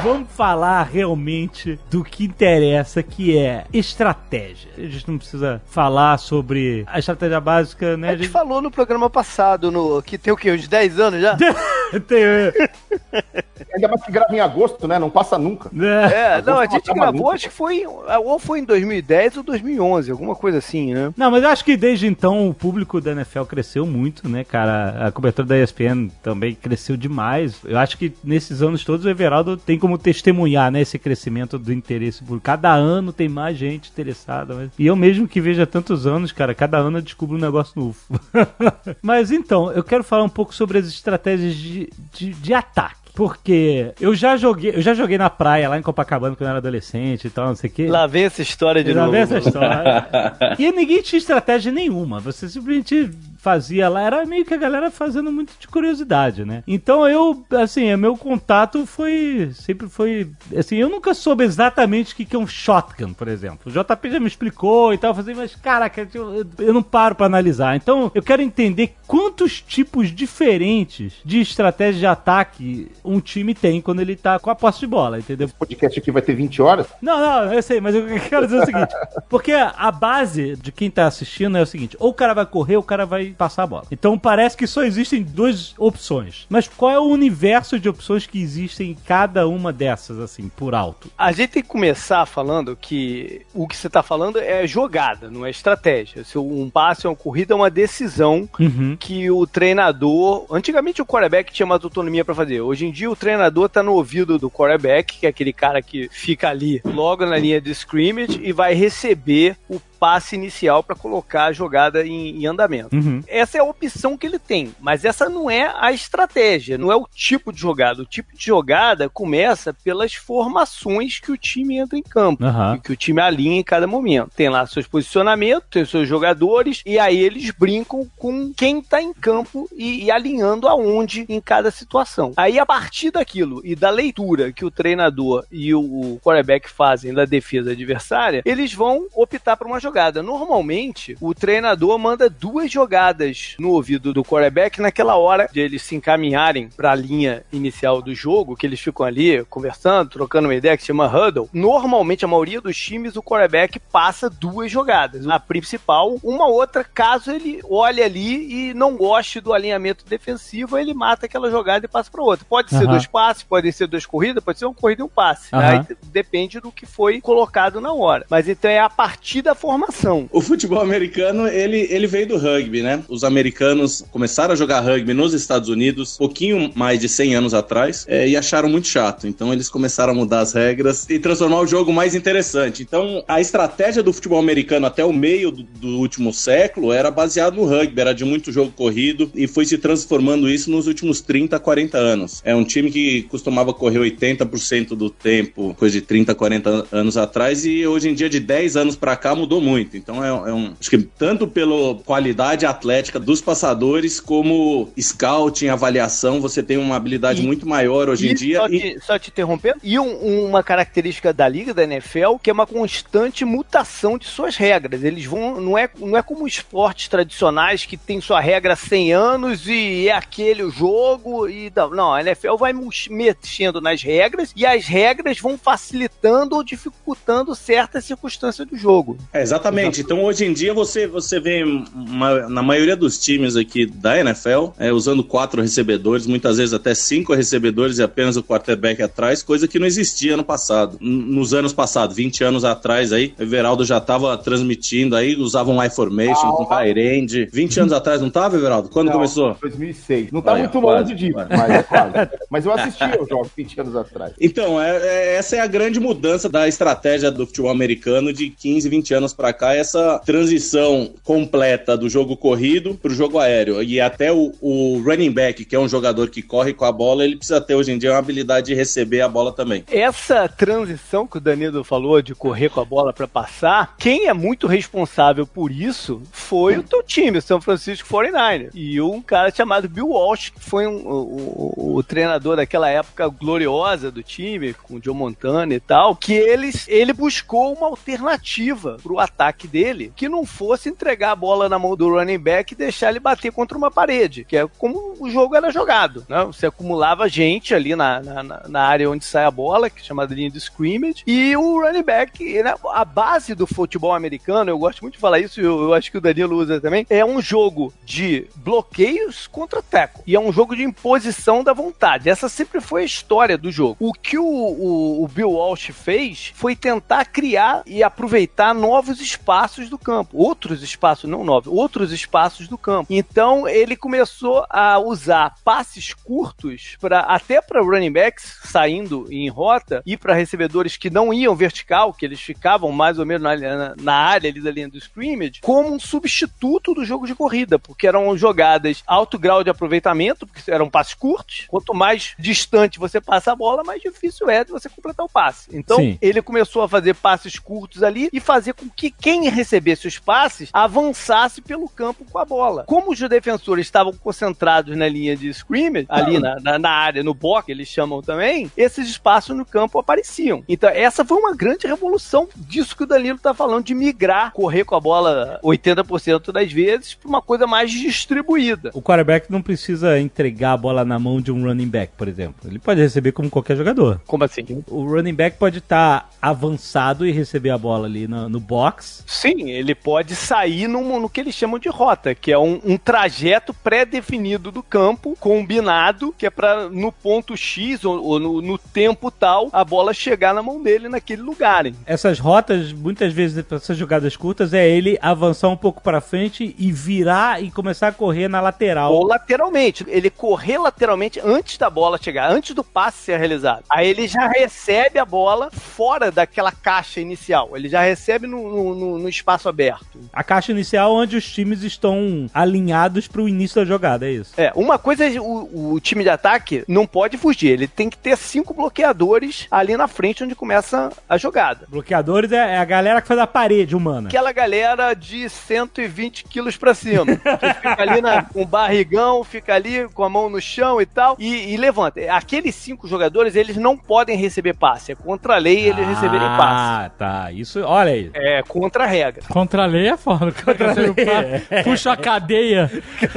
Vamos falar realmente do que interessa, que é estratégia. A gente não precisa falar sobre a estratégia básica, né? A gente falou no programa passado, no, que tem o quê? Uns 10 anos já? Tem, Ainda mais que grava em agosto, né? Não passa nunca. né? É, não, a gente gravou, maluco. acho que foi, ou foi em 2010 ou 2011, alguma coisa assim, né? Não, mas eu acho que desde então o público da NFL cresceu muito, né, cara? A cobertura da ESPN também cresceu demais. Eu acho que nesses anos todos o Everaldo tem como testemunhar, né, esse crescimento do interesse por cada ano tem mais gente interessada. mas- E eu mesmo que vejo há tantos anos, cara, cada ano eu descubro um negócio novo. mas então, eu quero falar um pouco sobre as estratégias de, de, de ataque. Porque eu já joguei, eu já joguei na praia lá em Copacabana quando eu era adolescente e tal, não sei o quê. Lá vem essa história de Já novo. vê essa história. e ninguém tinha estratégia nenhuma. Você simplesmente fazia lá, era meio que a galera fazendo muito de curiosidade, né? Então eu, assim, o meu contato foi. Sempre foi. Assim, eu nunca soube exatamente o que é um shotgun, por exemplo. O JP já me explicou e tal, eu falei, mas caraca, eu, eu não paro pra analisar. Então eu quero entender quantos tipos diferentes de estratégia de ataque um time tem quando ele tá com a posse de bola, entendeu? Esse podcast aqui vai ter 20 horas. Não, não, eu sei, mas eu quero dizer o seguinte: porque a base de quem tá assistindo é o seguinte: ou o cara vai correr, ou o cara vai passar a bola. Então parece que só existem duas opções. Mas qual é o universo de opções que existem em cada uma dessas, assim, por alto? A gente tem que começar falando que o que você tá falando é jogada, não é estratégia. Se um passe ou uma corrida é uma decisão Uhum. que o treinador. Antigamente o quarterback tinha mais autonomia pra fazer. Hoje em dia o treinador tá no ouvido do quarterback, que é aquele cara que fica ali logo na linha de scrimmage e vai receber o passe inicial para colocar a jogada em, em andamento. Uhum. Essa é a opção que ele tem, mas essa não é a estratégia, não é o tipo de jogada. O tipo de jogada começa pelas formações que o time entra em campo, e que o time alinha em cada momento. Tem lá seus posicionamentos, tem seus jogadores, e aí eles brincam com quem tá em campo e, e alinhando aonde em cada situação. Aí a partir daquilo e da leitura que o treinador e o, o quarterback fazem da defesa adversária, eles vão optar por uma jogada. Normalmente, o treinador manda duas jogadas no ouvido do quarterback naquela hora de eles se encaminharem para a linha inicial do jogo, que eles ficam ali conversando, trocando uma ideia que se chama huddle. Normalmente, a maioria dos times, o quarterback passa duas jogadas. A principal, uma outra, caso ele olhe ali e não goste do alinhamento defensivo, ele mata aquela jogada e passa para outra. Pode ser Aham. dois passes, podem ser duas corridas, pode ser uma corrida e um passe. Aí depende do que foi colocado na hora. Mas então é a partir da formação. O futebol americano, ele, ele veio do rugby, né? Os americanos começaram a jogar rugby nos Estados Unidos, pouquinho mais de 100 anos atrás, é, e acharam muito chato. Então eles começaram a mudar as regras e transformar o jogo mais interessante. Então a estratégia do futebol americano até o meio do, do último século era baseada no rugby, era de muito jogo corrido e foi se transformando isso nos últimos 30, 40 anos. É um time que costumava correr 80% do tempo, coisa de 30, 40 anos atrás, e hoje em dia, de 10 anos pra cá, mudou muito. Então é, é um. Acho que tanto pela qualidade atlética dos passadores, como scouting, avaliação, você tem uma habilidade E- muito maior hoje em dia. Só, e- te, só te interrompendo. E um- uma característica da liga da NFL que é uma constante mutação de suas regras. Eles vão não é não é como esportes tradicionais que tem sua regra há 100 anos e é aquele o jogo e não, não a NFL vai mexendo nas regras e as regras vão facilitando ou dificultando certas circunstâncias do jogo. É, exatamente. Então, hoje em dia, você, você vê uma- na maioria dos times aqui da NFL, é, usando quatro recebedores, muitas vezes até cinco recebedores e apenas o quarterback atrás, coisa que não existia no passado. Nos anos passados, 20 anos atrás aí, o Everaldo já estava transmitindo aí, usavam um I-Formation com Tyrande. 20 anos atrás, não tava, Everaldo? Quando Não, começou? 2006. Não tá Olha, muito longe disso, mas é quase. Mas eu assisti os jogos 20 anos atrás. Então, é- é- essa é a grande mudança da estratégia do futebol americano de 15, 20 anos pra cá, essa transição completa do jogo corrido pro jogo aéreo. E até o, o running back, que é um jogador que corre com a bola, ele precisa ter hoje em dia uma habilidade de receber a bola também. Essa transição que o Danilo falou de correr com a bola pra passar, quem é muito responsável por isso foi o teu time, o São Francisco 49ers. E um cara chamado Bill Walsh, que foi um- o, o- o treinador daquela época gloriosa do time, com o Joe Montana e tal, que eles, ele buscou uma alternativa pro ataque dele, que não fosse entregar a bola na mão do running back e deixar ele bater contra uma parede, que é como o jogo era jogado, né? Você acumulava gente ali na, na, na- área onde sai a bola, que é chamada linha de scrimmage, e o running back, né? a base do futebol americano, eu gosto muito de falar isso, eu, eu acho que o Danilo usa também, é um jogo de bloqueios contra tackle, e é um jogo de imposição da vontade. Essa sempre foi a história do jogo. O que o, o, o Bill Walsh fez foi tentar criar e aproveitar novos espaços do campo, outros espaços, não novos, outros espaços do campo. Então ele começou a usar passes curtos para até para running backs saindo em rota e para recebedores que não iam vertical, que eles ficavam mais ou menos na, na- na área ali da linha do scrimmage, como um substituto do jogo de corrida, porque eram jogadas alto grau de aproveitamento, porque eram passes curtos. Quanto mais distante você passa a bola, mais difícil é de você completar o passe. Então, Sim. ele começou a fazer passes curtos ali e fazer com que quem recebesse os passes avançasse pelo campo com a bola. Como os defensores estavam concentrados na linha de scrimmage, ali na, na, na área, no box, eles chamam também, esses espaços no campo apareciam. Então, essa foi uma grande revolução disso que o Danilo tá falando, de migrar, correr com a bola 80% das vezes para uma coisa mais distribuída. O quarterback não precisa entregar a bola na mão de um running back, por exemplo. Ele pode receber como qualquer jogador. Como assim? O running back pode estar avançado e receber a bola ali no, no box. Sim, ele pode sair num- no que eles chamam de rota, que é um, um trajeto pré-definido do campo, combinado, que é para no ponto X ou, ou no, no tempo tal, a bola chegar na mão dele naquele lugar. hein? Essas rotas, muitas vezes, essas jogadas curtas, é ele avançar um pouco pra frente e virar e começar a correr na lateral. Ou lateralmente, ele correr lateralmente antes da bola chegar, antes do passe ser realizado. Aí ele já recebe a bola fora daquela caixa inicial, ele já recebe no, no- no- no espaço aberto. A caixa inicial onde os times estão alinhados pro início da jogada, é isso. É, uma coisa é o, o time de ataque não pode fugir, ele tem que ter cinco bloqueadores ali na frente onde começa a jogada. Bloqueadores é é a galera que faz a parede humana. Aquela galera de 120 quilos pra cima. Que fica ali na- com o barrigão, fica ali com a mão no chão e tal, e, e levanta. Aqueles cinco jogadores, eles não podem receber passe. É contra a lei eles receberem passe. Ah, tá. Isso, olha aí. É contra a regra. Contra a lei é foda. Cara recebe o passe, puxa a cadeia.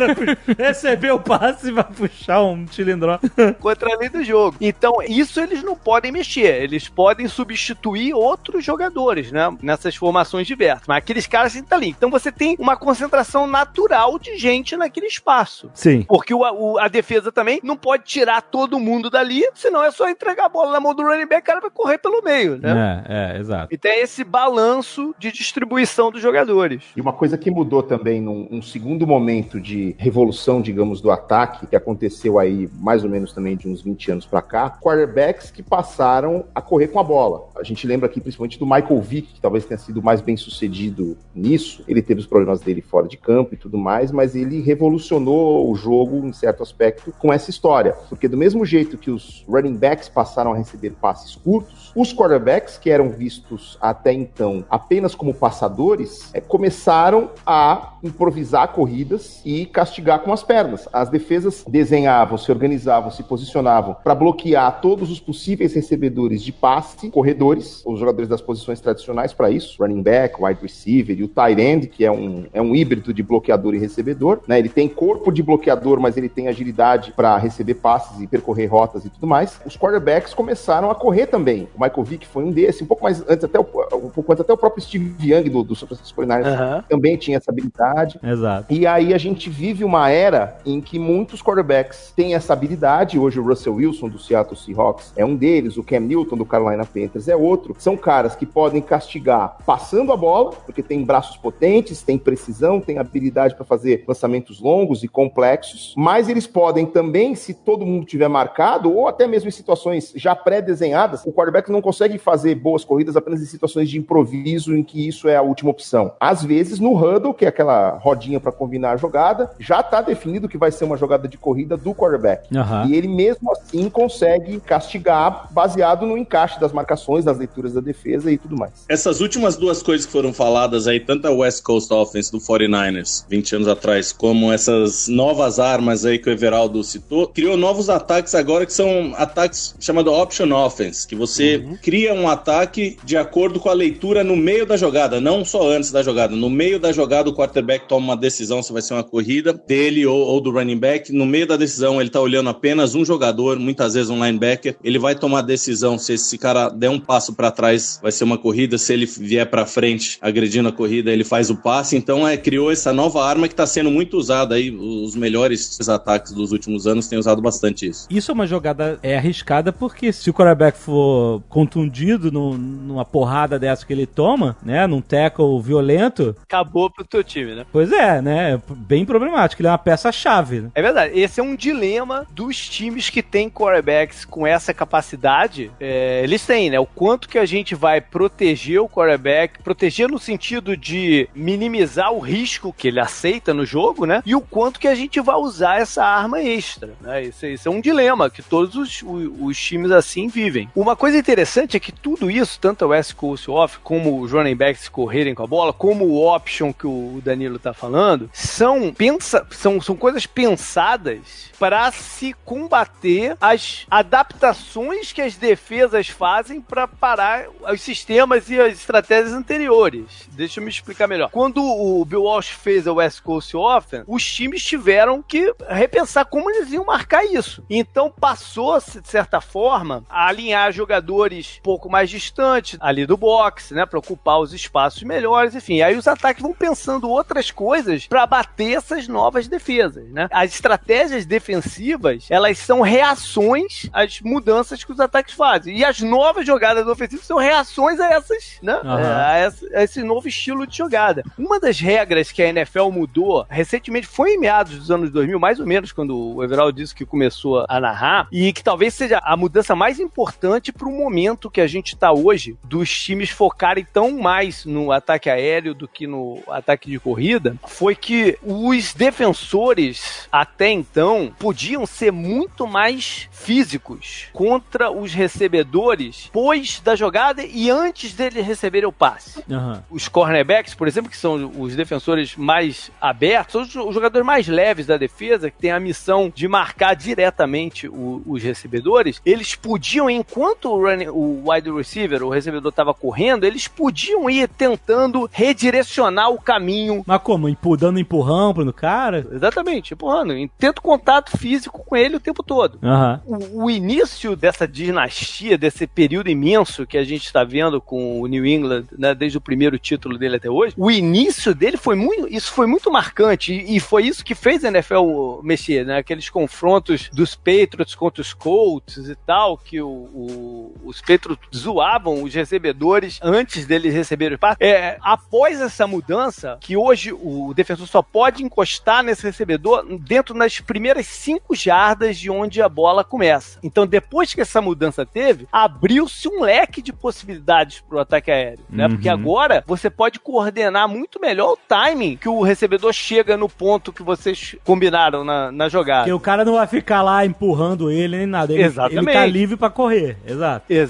Receber o passe e vai puxar um cilindró. contra a lei do jogo. Então, isso eles não podem mexer. Eles podem substituir outros jogadores, né? Nessas formações diversas. Mas aqueles caras que estar ali. Então você tem uma concentração natural de gente naquele espaço. Sim. Porque o, o- a defesa também não pode tirar todo mundo dali, senão é só entregar a bola na mão do running back, o cara vai correr pelo meio, né? É, é, exato. E tem esse balanço de distribuição dos jogadores. E uma coisa que mudou também num um segundo momento de revolução, digamos, do ataque, que aconteceu aí mais ou menos também de uns 20 anos pra cá, quarterbacks que passaram a correr com a bola. A gente lembra aqui principalmente do Michael Vick, que talvez tenha sido mais bem sucedido nisso. Ele teve os problemas dele fora de campo e tudo mais, mas ele revolucionou o jogo em certo aspecto com essa história. Porque do mesmo jeito que os running backs passaram a receber passes curtos, os quarterbacks, que eram vistos até então apenas como passadores é, começaram a improvisar corridas e castigar com as pernas. As defesas desenhavam, se organizavam, se posicionavam para bloquear todos os possíveis recebedores de passe, corredores, os jogadores das posições tradicionais para isso, running back, wide receiver e o tight end, que é um, é um híbrido de bloqueador e recebedor. Né? Ele tem corpo de bloqueador, mas ele tem agilidade para receber passes e percorrer rotas e tudo mais. Os quarterbacks começaram a correr também. O Michael Vick foi um desses, um pouco mais antes até o, um pouco antes até o próprio Steve Young do, do Francisco 49ers Aham. também tinha essa habilidade. Exato. E aí a gente vive uma era em que muitos quarterbacks têm essa habilidade. Hoje o Russell Wilson do Seattle Seahawks é um deles, o Cam Newton do Carolina Panthers é outro. São caras que podem castigar passando a bola, porque tem braços potentes, tem precisão, tem habilidade para fazer lançamentos longos e complexos, mas eles podem também, se todo mundo tiver marcado, ou até mesmo em situações já pré-desenhadas, o quarterback não consegue fazer boas corridas apenas em situações de improviso em que isso é a última opção. Às vezes, no huddle, que é aquela rodinha para combinar a jogada, já está definido que vai ser uma jogada de corrida do quarterback. Aham. E ele mesmo assim consegue castigar baseado no encaixe das marcações, das leituras da defesa e tudo mais. Essas últimas duas coisas que foram faladas aí, tanto a West Coast Offense do 49ers, 20 anos atrás, como essas novas armas aí que o Everaldo citou, criou novos ataques agora que são ataques chamado Option Offense, que você cria um ataque de acordo com a leitura no meio da jogada, não só antes da jogada. No meio da jogada, o quarterback toma uma decisão se vai ser uma corrida dele ou, ou do running back. No meio da decisão, ele tá olhando apenas um jogador, muitas vezes um linebacker. Ele vai tomar a decisão se esse cara der um passo para trás, vai ser uma corrida. Se ele vier para frente, agredindo a corrida, ele faz o passe. Então, é, criou essa nova arma que está sendo muito usada aí. Os melhores ataques dos últimos anos têm usado bastante isso. Isso é uma jogada é arriscada porque se o quarterback for contundido no- numa porrada dessa que ele toma, né, num tackle violento, Acabou pro teu time, né? pois é, né, bem problemático, ele é uma peça-chave. né? É verdade. Esse é um dilema dos times que têm quarterbacks com essa capacidade. É, eles têm, né? O quanto que a gente vai proteger o quarterback, proteger no sentido de minimizar o risco que ele aceita no jogo, né? E o quanto que a gente vai usar essa arma extra, né? Isso, isso é um dilema que todos os, os- os times assim vivem. Uma coisa interessante é que tudo isso, tanto o West Coast Off, como os running backs correrem com a bola, como o option que o Danilo tá falando, são, pensa, são, são coisas pensadas para se combater as adaptações que as defesas fazem para parar os sistemas e as estratégias anteriores. Deixa eu me explicar melhor. Quando o Bill Walsh fez a West Coast Offense, os times tiveram que repensar como eles iam marcar isso. Então passou, de certa forma, a alinhar jogadores um pouco mais distantes ali do box, né, para ocupar os espaços melhores, enfim. Aí os ataques vão pensando outras coisas para bater essas novas defesas, né? As estratégias defensivas, elas são reações às mudanças que os ataques fazem. E as novas jogadas ofensivas são reações a essas, né? É, a, essa- a esse novo estilo de jogada. Uma das regras que a NFL mudou recentemente foi em meados dos anos 2000, mais ou menos quando o Everaldo disse que começou a narrar, e que talvez seja a mudança mais importante para o momento que a gente está hoje, dos times focarem tão mais no ataque aéreo do que no ataque de corrida, foi que os defensores até então podiam ser muito mais físicos contra os recebedores depois da jogada e antes deles receberem o passe Aham. os cornerbacks, por exemplo, que são os defensores mais abertos, são os- os jogadores mais leves da defesa, que tem a missão de marcar diretamente o- os recebedores, eles podiam, enquanto o, running- o wide receiver, o recebedor estava correndo, eles podiam ir tentando redirecionar o caminho. Mas como? Dando empurrão pro cara? Exatamente, empurrando. Tento contato físico com ele o tempo todo Aham. o, o início dessa dinastia, desse período imenso que a gente está vendo com o New England, né, desde o primeiro título dele até hoje, o início dele foi muito, isso foi muito marcante e, e foi isso que fez a NFL mexer, né? Aqueles confrontos dos Patriots contra os Colts e tal, que o, o- os Patriots zoavam os recebedores antes deles receberem o passe. É, após essa mudança, que hoje o defensor só pode encostar nesse recebedor dentro das primeiras cinco jardas de onde a bola começa. Então, depois que essa mudança teve, abriu-se um leque de possibilidades para o ataque aéreo, né? Uhum. Porque agora você pode coordenar muito melhor o timing que o recebedor chega no ponto que vocês combinaram na, na jogada. Porque o cara não vai ficar lá empurrando ele nem nada. Ele, Exatamente. ele tá livre pra correr. Exato. Exatamente.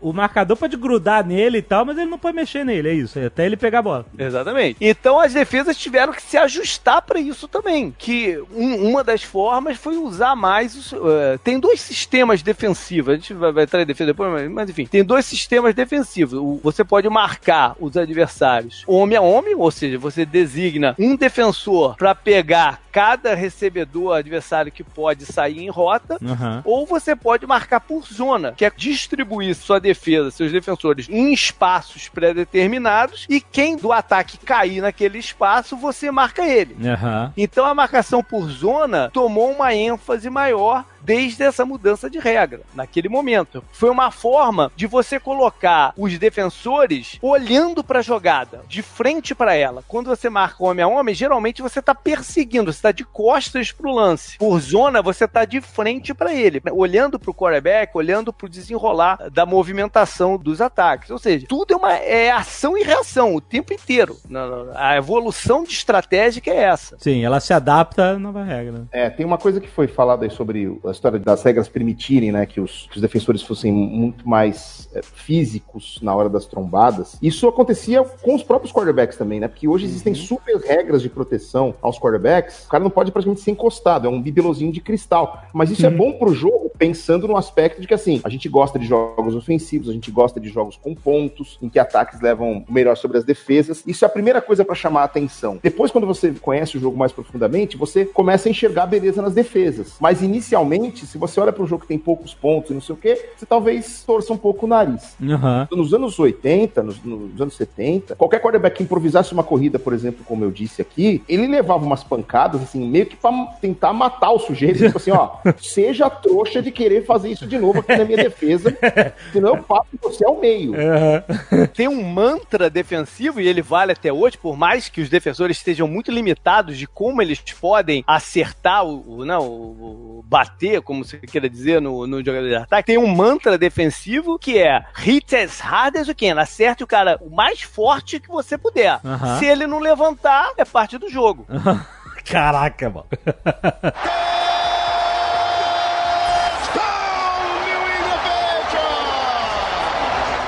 O marcador pode grudar nele e tal, mas ele não pode mexer nele, é isso. é Até ele pegar a bola. Exatamente. Então as defesas tiveram que se ajustar para isso também. Que um- uma das formas foi usar mais. Os, eh, tem dois sistemas defensivos. A gente vai, vai entrar em defesa depois, mas, mas enfim. Tem dois sistemas defensivos. O- você pode marcar os adversários homem a homem, ou seja, você designa um defensor para pegar cada recebedor adversário que pode sair em rota. Aham. Ou você pode marcar por zona, que é distribuir sua defesa, seus defensores, em espaços pré-determinados e quem do ataque cair naquele espaço, você marca ele. Aham. Então a marcação por zona tomou uma ênfase maior desde essa mudança de regra, naquele momento. Foi uma forma de você colocar os defensores olhando para a jogada, de frente para ela. Quando você marca homem a homem, geralmente você está perseguindo, você está de costas para o lance. Por zona, você está de frente para ele, olhando para o quarterback, olhando para o desenrolar da movimentação dos ataques. Ou seja, tudo é uma é ação e reação o tempo inteiro. A evolução de estratégica é essa. Sim, ela se adapta à nova regra. É, tem uma coisa que foi falada aí sobre a história das regras permitirem, né, que os, que os defensores fossem muito mais é, físicos na hora das trombadas. Isso acontecia com os próprios quarterbacks também, né? Porque hoje existem super regras de proteção aos quarterbacks. O cara não pode praticamente ser encostado, é um bibelozinho de cristal. Mas isso é bom pro jogo, pensando no aspecto de que assim, a gente gosta de jogos ofensivos, a gente gosta de jogos com pontos, em que ataques levam o melhor sobre as defesas. Isso é a primeira coisa para chamar a atenção. Depois, quando você conhece o jogo mais profundamente, você começa a enxergar a beleza nas defesas. Mas inicialmente, se você olha para um jogo que tem poucos pontos e não sei o quê, você talvez torça um pouco o nariz. Aham. Nos anos 80, nos, nos anos 70, qualquer quarterback que improvisasse uma corrida, por exemplo, como eu disse aqui, ele levava umas pancadas, assim, meio que pra tentar matar o sujeito. Tipo assim, ó, seja trouxa de querer fazer isso de novo aqui na minha defesa, senão eu passo você ao meio. tem um mantra defensivo e ele vale até hoje, por mais que os defensores estejam muito limitados de como eles podem acertar o, o- não, o, o bater, como você queira dizer, no, no jogador de ataque. Tem um mantra defensivo que é hit as hard as you can. Acerte o cara o mais forte que você puder. Aham. Se ele não levantar, é parte do jogo. Caraca, mano.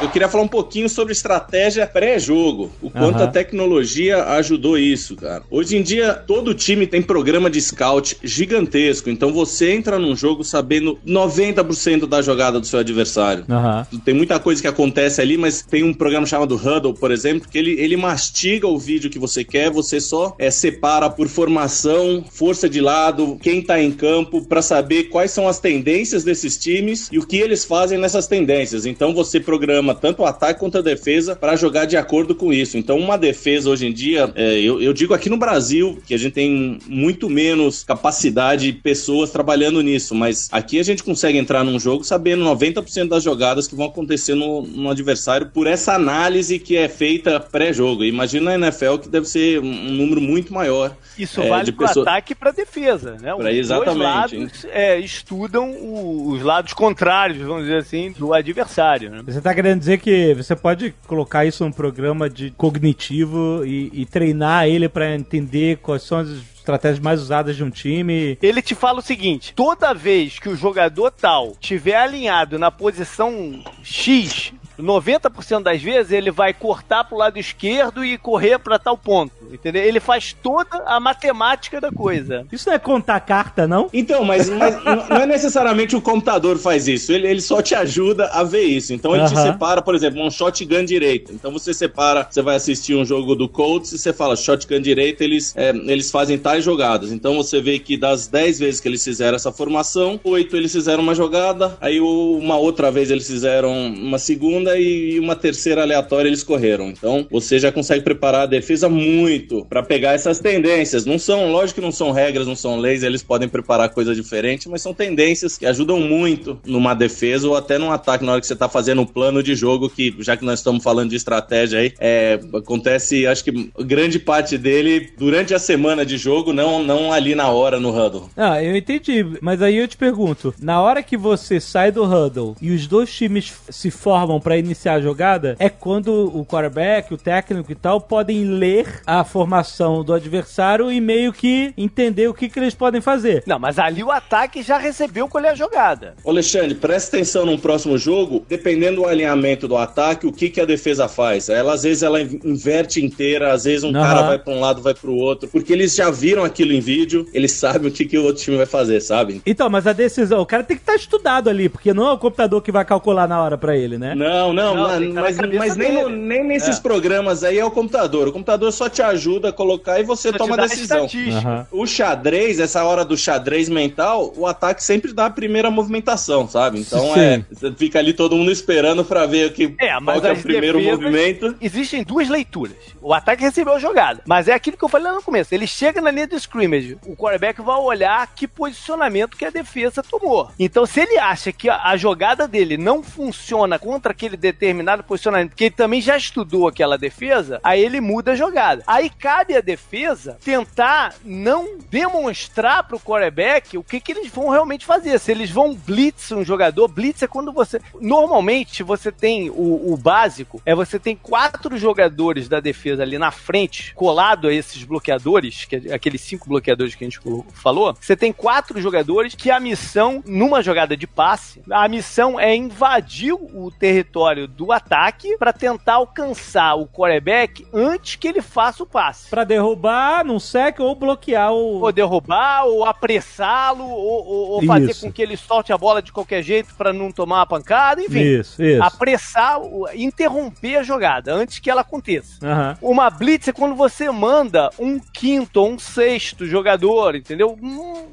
Eu queria falar um pouquinho sobre estratégia pré-jogo. O quanto Aham. a tecnologia ajudou isso, cara. Hoje em dia, todo time tem programa de scout gigantesco. Então você entra num jogo sabendo 90% da jogada do seu adversário. Aham. Tem muita coisa que acontece ali, mas tem um programa chamado Huddle, por exemplo, que ele, ele mastiga o vídeo que você quer, você só é, separa por formação, força de lado, quem tá em campo, pra saber quais são as tendências desses times e o que eles fazem nessas tendências. Então você programa tanto o ataque quanto a defesa pra jogar de acordo com isso. Então uma defesa hoje em dia, é, eu, eu digo aqui no Brasil, que a gente tem muito menos capacidade de pessoas trabalhando nisso, mas aqui a gente consegue entrar num jogo sabendo 90% das jogadas que vão acontecer no, no adversário por essa análise que é feita pré-jogo. Imagina a NFL que deve ser um, número muito maior. Isso é, vale de para ataque e para defesa, né? Pra- Os exatamente. dois lados é, estudam o- os lados contrários, vamos dizer assim, do adversário. Né? Você tá querendo dizer que você pode colocar isso num programa de cognitivo e, e treinar ele pra entender quais são as estratégias mais usadas de um time. Ele te fala o seguinte: toda vez que o jogador tal tiver alinhado na posição X, 90% das vezes ele vai cortar pro lado esquerdo e correr para tal ponto. Entendeu? Ele faz toda a matemática da coisa. Isso não é contar carta, não? Então, mas, mas não é necessariamente o computador faz isso, ele, ele só te ajuda a ver isso. Então ele te Aham. separa, por exemplo, um shotgun direito. Então você separa, você vai assistir um jogo do Colts e você fala, shotgun direito, eles, é, eles fazem tais jogadas. Então você vê que das 10 vezes que eles fizeram essa formação, oito eles fizeram uma jogada, aí uma outra vez eles fizeram uma segunda e uma terceira aleatória eles correram. Então você já consegue preparar a defesa muito pra pegar essas tendências. Não são, lógico que não são regras, não são leis, eles podem preparar coisa diferente, mas são tendências que ajudam muito numa defesa ou até num ataque na hora que você tá fazendo um plano de jogo que, já que nós estamos falando de estratégia aí, é, acontece, acho que grande parte dele durante a semana de jogo, não, não ali na hora no huddle. Ah, eu entendi, mas aí eu te pergunto, na hora que você sai do huddle e os dois times se formam pra iniciar a jogada é quando o quarterback, o técnico e tal podem ler a formação do adversário e meio que entender o que, que eles podem fazer. Não, mas ali o ataque já recebeu qual é a jogada. Ô, Alexandre, presta atenção num próximo jogo, dependendo do alinhamento do ataque, o que, que a defesa faz. Ela, às vezes, ela inverte inteira, às vezes um Aham. cara vai pra um lado, vai pro outro, porque eles já viram aquilo em vídeo, eles sabem o que, que o outro time vai fazer, sabe? Então, mas a decisão, o cara tem que estar estudado ali, porque não é o computador que vai calcular na hora pra ele, né? Não, não, Não, tá na mas, mas nem, no- nem nesses É. programas aí é o computador. O computador só te ajuda a colocar e você Só toma a decisão. Aham. O xadrez, essa hora do xadrez mental, o ataque sempre dá a primeira movimentação, sabe? Então Sim. é, você fica ali todo mundo esperando pra ver o que, É, qual mas que é o primeiro defesas- movimento. Existem duas leituras. O ataque recebeu a jogada. Mas é aquilo que eu falei lá no começo. Ele chega na linha de scrimmage. O quarterback vai olhar que posicionamento que a defesa tomou. Então, se ele acha que a jogada dele não funciona contra aquele determinado posicionamento, porque ele também já estudou aquela defesa, aí ele muda a jogada. Aí cabe à defesa tentar não demonstrar pro quarterback o que, que eles vão realmente fazer. Se eles vão blitz um jogador, blitz é quando você. Normalmente você tem o, o básico, é você tem quatro jogadores da defesa ali na frente, colado a esses bloqueadores, que é aqueles cinco bloqueadores que a gente falou. Você tem quatro jogadores que a missão, numa jogada de passe, a missão é invadir o território do ataque para tentar alcançar o quarterback antes que ele faça o passe. Pra derrubar num sec ou bloquear o. Ou derrubar, ou apressá-lo, ou, ou- ou fazer Isso. com que ele solte a bola de qualquer jeito para não tomar uma pancada, enfim. Isso, isso. Apressar, o- interromper a jogada antes que ela aconteça. Aham. Uma blitz é quando você manda um quinto ou um sexto jogador, entendeu? Hum,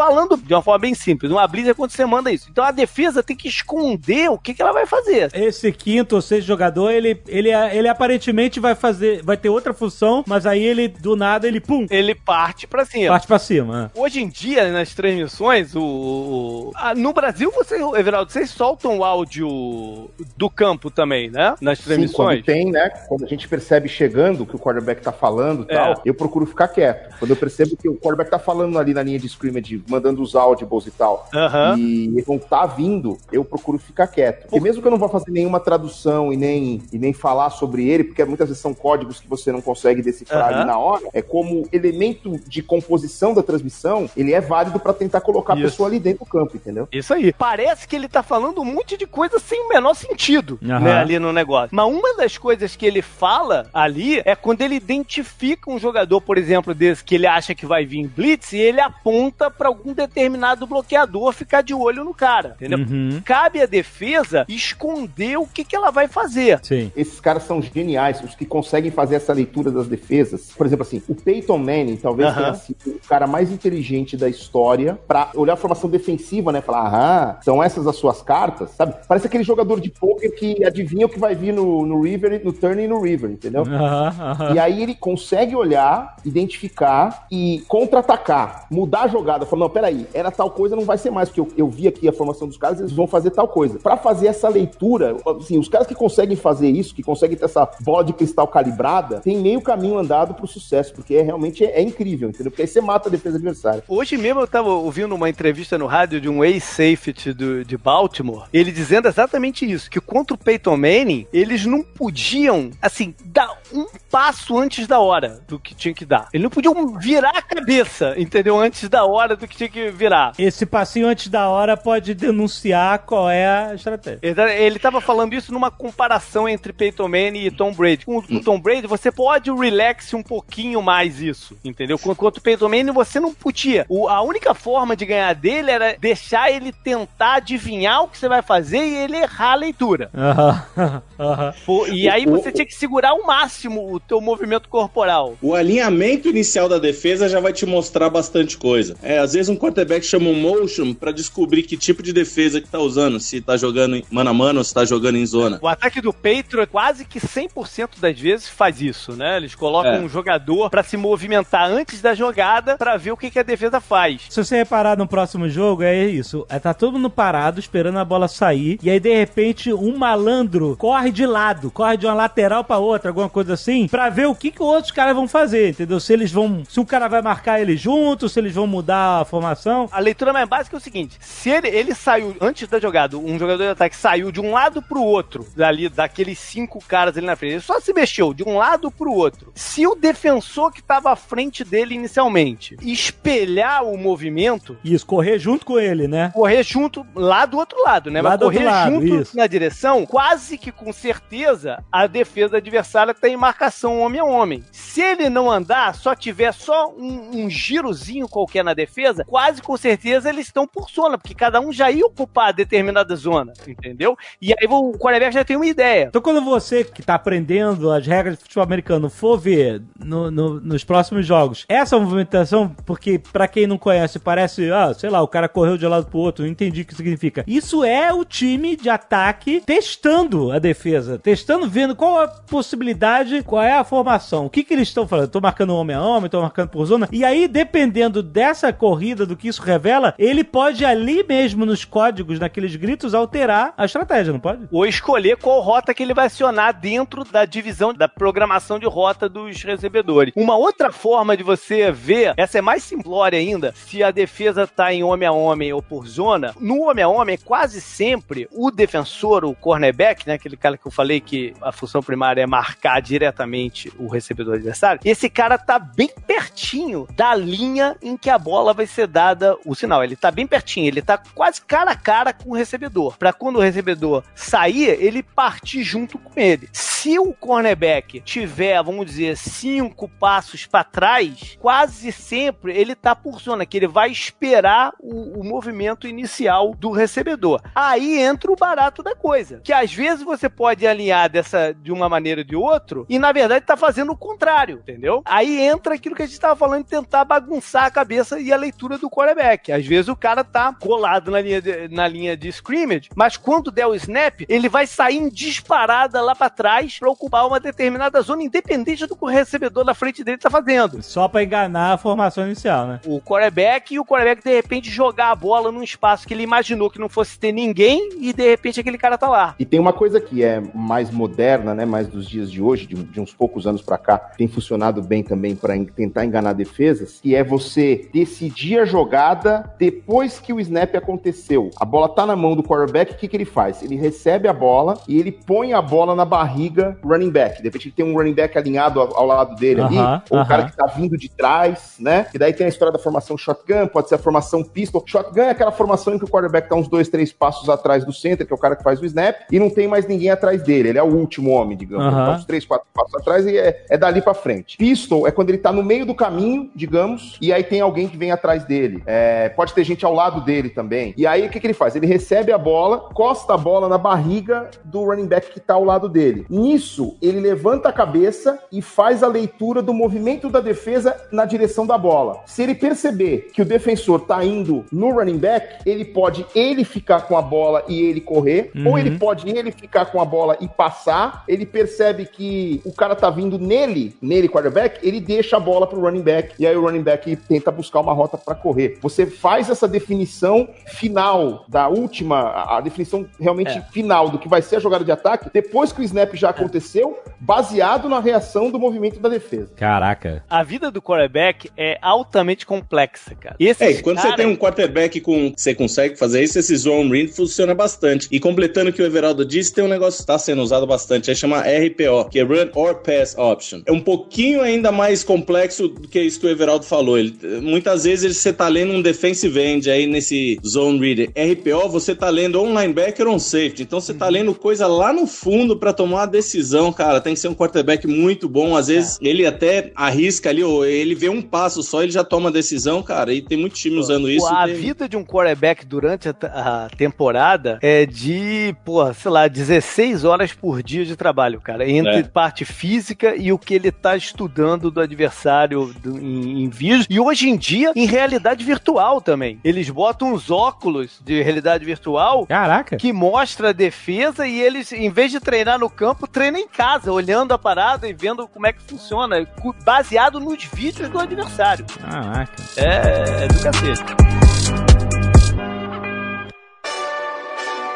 Falando de uma forma bem simples, uma blitz é quando você manda isso. Então a defesa tem que esconder o que, que ela vai fazer. Esse quinto ou sexto jogador, ele, ele, ele aparentemente vai fazer. Vai ter outra função, mas aí ele, do nada, ele pum, Ele parte pra cima. parte pra cima. Hoje em dia, nas transmissões, o, ah, no Brasil, você, Everaldo, vocês soltam o áudio do campo também, né? Nas Sim, transmissões. quando tem, né? Quando a gente percebe chegando o que o quarterback tá falando e É. tal, eu procuro ficar quieto. Quando eu percebo que o quarterback tá falando ali na linha de scrimmage, mandando os audibles e tal, Aham. e eles vão tá vindo, eu procuro ficar quieto. E mesmo que eu não vá fazer nenhuma tradução e nem, e nem falar sobre ele, porque muitas vezes são códigos que você não consegue decifrar Aham. ali na hora, é como elemento de composição da transmissão, ele é válido pra tentar colocar a Isso. pessoa ali dentro do campo, entendeu? Isso aí. Parece que ele tá falando um monte de coisa sem o menor sentido, Aham. né, ali no negócio. Mas uma das coisas que ele fala ali é quando ele identifica um jogador, por exemplo, desse que ele acha que vai vir em blitz e ele aponta pra algum determinado bloqueador ficar de olho no cara, entendeu? Uhum. Cabe à defesa esconder o que, que ela vai fazer. Sim. Esses caras são geniais, os que conseguem fazer essa leitura das defesas. Por exemplo, assim, o Peyton Manning talvez Aham. tenha sido o cara mais inteligente da história pra olhar a formação defensiva, né? Falar, ah, são essas as suas cartas, sabe? Parece aquele jogador de poker que adivinha o que vai vir no, no River, no turn e no River, entendeu? Aham, aham. E aí ele consegue olhar, identificar e contra-atacar, mudar a jogada, falar, não, peraí, era tal coisa, não vai ser mais, porque eu, eu vi aqui a formação dos caras, eles vão fazer tal coisa. Pra fazer essa leitura, assim, os caras que conseguem fazer isso, que conseguem ter essa bola de cristal calibrada, tem meio caminho andado pro sucesso, porque é, realmente é, é incrível, entendeu? Porque aí você mata a defesa adversária. Hoje mesmo eu tava ouvindo uma entrevista no rádio de um ex-safety de Baltimore, ele dizendo exatamente isso, que contra o Peyton Manning, eles não podiam, assim, dar um passo antes da hora do que tinha que dar. Eles não podiam virar a cabeça, entendeu? Antes da hora do que tinha que virar. Esse passinho antes da hora pode denunciar qual é a estratégia. Ele- tava falando isso numa comparação entre Peyton Manning e Tom Brady. Com, com o Tom Brady, você pode relax um pouquinho mais isso, entendeu? Enquanto o Peyton Manning, você não podia. O- a única forma de ganhar dele era deixar ele tentar adivinhar o que você vai fazer e ele errar a leitura. Aham, aham. Pô, e aí você tinha que segurar ao máximo o teu movimento corporal. O alinhamento inicial da defesa já vai te mostrar bastante coisa. É, às vezes um quarterback chama um motion pra descobrir que tipo de defesa que tá usando, se tá jogando em mano a mano ou se tá jogando em zona. O ataque do Patriot quase que 100% das vezes faz isso, né? Eles colocam É. um jogador pra se movimentar antes da jogada pra ver o que, que a defesa faz. Se você reparar no próximo jogo, é isso. É, tá todo mundo parado, esperando a bola sair. E aí, de repente, um malandro corre de lado, corre de uma lateral pra outra, alguma coisa assim, pra ver o que, que outros caras vão fazer, entendeu? Se eles vão. Se o cara vai marcar ele junto, se eles vão mudar a formação. A leitura mais básica é o seguinte: se ele, ele saiu, antes da jogada, um jogador de ataque saiu de um lado pro outro, dali, daqueles cinco caras ali na frente, ele só se mexeu de um lado pro outro. Se o defensor que tava à frente dele inicialmente espelhar o movimento, Isso, correr junto com ele, né? correr junto lá do outro lado, né? Lá Mas correr lado, junto isso. na direção, quase que com certeza a defesa adversária tem marcação homem a homem. Se ele não andar, só tiver só um, um girozinho qualquer na defesa, quase com certeza eles estão por zona, porque cada um já ia ocupar determinada zona, entendeu? E aí o quarterback já tem uma ideia. Então, quando você que tá aprendendo as regras de futebol americano for ver no- no- nos próximos jogos essa movimentação, porque pra quem não conhece, parece, ah, sei lá, o cara correu de um lado pro outro, não entendi o que significa. Isso é o time de ataque testando a defesa, testando, vendo qual a possibilidade, qual é a formação, o que que eles estão falando. Tô marcando homem a homem, tô marcando por zona. E aí, dependendo dessa corrida, do que isso revela, ele pode ali mesmo nos códigos, naqueles gritos, alterar a estratégia, não pode? Ou escolher qual rota que ele vai acionar dentro da divisão da programação de rota dos recebedores. Uma outra forma de você ver, essa é mais simplória ainda, se a defesa tá em homem a homem ou por zona, no homem a homem, quase sempre o defensor, o cornerback, né, aquele cara que eu falei que a função primária é marcar diretamente o recebedor adversário, esse cara tá bem pertinho da linha em que a bola vai ser dada o sinal. Ele tá bem pertinho, ele tá quase cara a cara com o recebedor. Pra quando o recebedor sair, ele partir junto com ele. Se o cornerback tiver, vamos dizer, cinco passos pra trás, quase sempre ele tá por zona, que ele vai esperar o, o movimento inicial do recebedor. Aí entra o barato da coisa, que às vezes você pode alinhar dessa de uma maneira ou de outro e na verdade tá fazendo o contrário, entendeu? Aí entra aquilo que a gente tava falando de tentar bagunçar a cabeça e a leitura do quarterback. Às vezes o cara tá colado na linha de, na linha de scrimmage, mas quando der o snap, ele vai sair em disparada lá pra trás pra ocupar uma determinada zona, independente do que o recebedor na frente dele tá fazendo. Só pra enganar a formação inicial, né? O quarterback e o quarterback de repente jogar a bola num espaço que ele imaginou que não fosse ter ninguém e de repente aquele cara tá lá. E tem uma coisa que é mais moderna, né, mais dos dias de hoje, de, de uns poucos anos pra cá, tem funcionado bem também para tentar enganar defesas, que é você decidir a jogada depois que o snap aconteceu. A bola tá na mão do quarterback, o que, que ele faz? Ele recebe a bola e ele põe a bola na barriga do running back. De repente ele tem um running back alinhado ao, ao lado dele ali, Aham, ou o cara que tá vindo de trás, né? E daí tem a história da formação shotgun, pode ser a formação pistol. Shotgun é aquela formação em que o quarterback tá uns dois, três passos atrás do center, que é o cara que faz o snap, e não tem mais ninguém atrás dele. Ele é o último homem, digamos. Aham. Ele tá uns três, quatro passos atrás e é, é dali pra frente. Pistol é quando ele tá no meio do caminho, digamos, e aí tem alguém que vem atrás dele. É, pode ter gente ao lado dele também. E aí o que, que ele faz? Ele recebe a bola, costa a bola na barriga do running back que tá ao lado dele. Nisso, ele levanta a cabeça e faz a leitura do movimento da defesa na direção da bola. Se ele perceber que o defensor tá indo no running back, ele pode ele ficar com a bola e ele correr, ou ele pode ele ficar com a bola e passar. Ele percebe que o cara tá vindo nele, nele quarterback, ele deixa a bola pro running back e aí o running back tenta buscar uma rota para correr. Você faz essa definição final da última, a definição realmente É. final do que vai ser a jogada de ataque, depois que o snap já aconteceu, baseado na reação do movimento da defesa. Caraca. A vida do quarterback é altamente complexa, cara. Esses É, e quando você caras- tem um quarterback com você consegue fazer isso, esse zone read funciona bastante. E completando o que o Everaldo disse, tem um negócio que está sendo usado bastante, é chama RPO, que é Run or Pass Option. É um pouquinho ainda mais complexo do que isso que o Everaldo falou. Ele, muitas vezes você tá lendo um defensive end aí nesse zone reader. RPO, você tá lendo um linebacker ou um safety. Então você tá lendo coisa lá no fundo pra tomar uma decisão, cara. Tem que ser um quarterback muito bom. Às vezes ele até arrisca ali, ou ele vê um passo só, ele já toma a decisão, cara. E tem muito time usando isso. a tem- vida de um quarterback durante a, a temporada é de, porra, sei lá, 16 horas por dia de trabalho, cara. Entre É. parte física e o que ele tá estudando do adversário do- em, em vídeo. E hoje em dia, em realidade virtual também. Eles botam uns óculos de realidade virtual Caraca. que mostra a defesa e eles, em vez de treinar no campo, treinam em casa, olhando a parada e vendo como é que funciona, baseado nos vídeos do adversário. Caraca. É, é do cacete.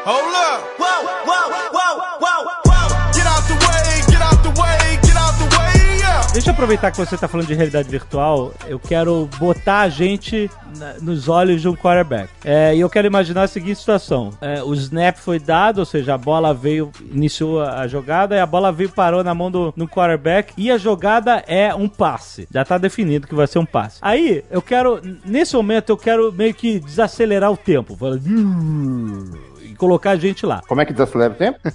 Hold up. Whoa, whoa, whoa, Deixa eu aproveitar que você tá falando de realidade virtual. Eu quero botar a gente na- nos olhos de um quarterback. É, e eu quero imaginar a seguinte situação: É, o snap foi dado, ou seja, a bola veio, iniciou a jogada, e a bola veio, parou na mão do, do quarterback, e a jogada é um passe. Já tá definido que vai ser um passe. Aí, eu quero, nesse momento, eu quero meio que desacelerar o tempo. Fala, e colocar a gente lá. Como é que desacelera o tempo? faz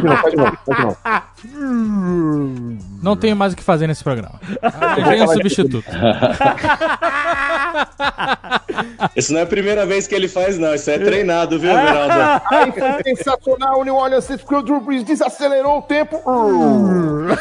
de novo, faz de novo, faz de novo. Não tenho mais o que fazer nesse programa. Vem um substituto. Isso não é a primeira vez que ele faz, não. Isso é treinado, viu, Veraldo? Aí foi sensacional, o New Orleans Saints, porque o Drew Brees desacelerou o tempo.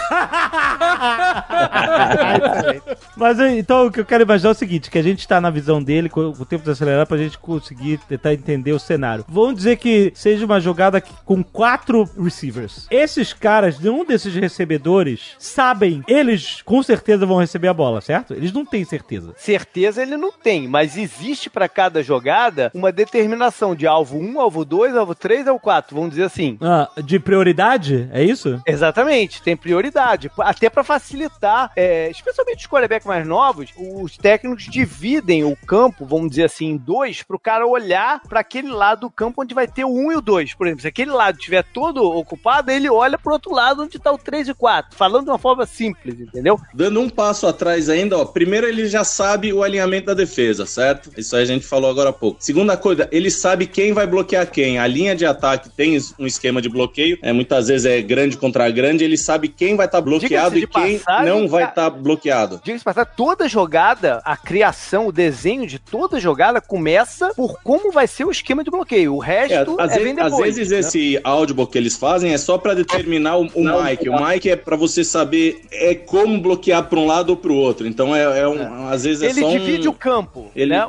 Mas então o que eu quero imaginar é o seguinte: que a gente tá na visão dele com o tempo desacelerar pra gente conseguir tentar entender o cenário. Vamos dizer que seja uma jogada com quatro receivers. Esses caras, nenhum desses recebedores, sabem, eles com certeza vão receber a bola, certo? Eles não têm certeza. Certeza ele não tem, mas existe pra cada jogada uma determinação de alvo 1, alvo 2, alvo 3, alvo 4, vamos dizer assim. Ah, de prioridade? É isso? Exatamente, tem prioridade. Até pra facilitar, é, especialmente os quarterbacks mais novos, os técnicos dividem o campo, vamos dizer assim, em dois, pro cara olhar pra aquele lado do campo onde vai ter o 1 e o 2. Por exemplo, se aquele lado estiver todo ocupado, ele olha pro outro lado onde tá o 3 e 4. Falando de uma forma simples, entendeu? Dando um passo atrás ainda, ó. Primeiro, ele já sabe o alinhamento da defesa, certo? Isso aí a gente falou agora há pouco. Segunda coisa, ele sabe quem vai bloquear quem. A linha de ataque tem um esquema de bloqueio. É, muitas vezes é grande contra grande. Ele sabe quem vai estar bloqueado Diga-se e quem passagem, não vai estar bloqueado. Diga-se passar, toda jogada, a criação, o desenho de toda jogada começa por como vai ser o esquema de bloqueio. O É, resto é, às, bem vezes, depois. às vezes né? esse audible que eles fazem é só pra determinar o, o mic. O mic é pra você saber é como bloquear pra um lado ou pro outro. Então é, é um, às vezes é Ele só um- divide o campo. Ele né?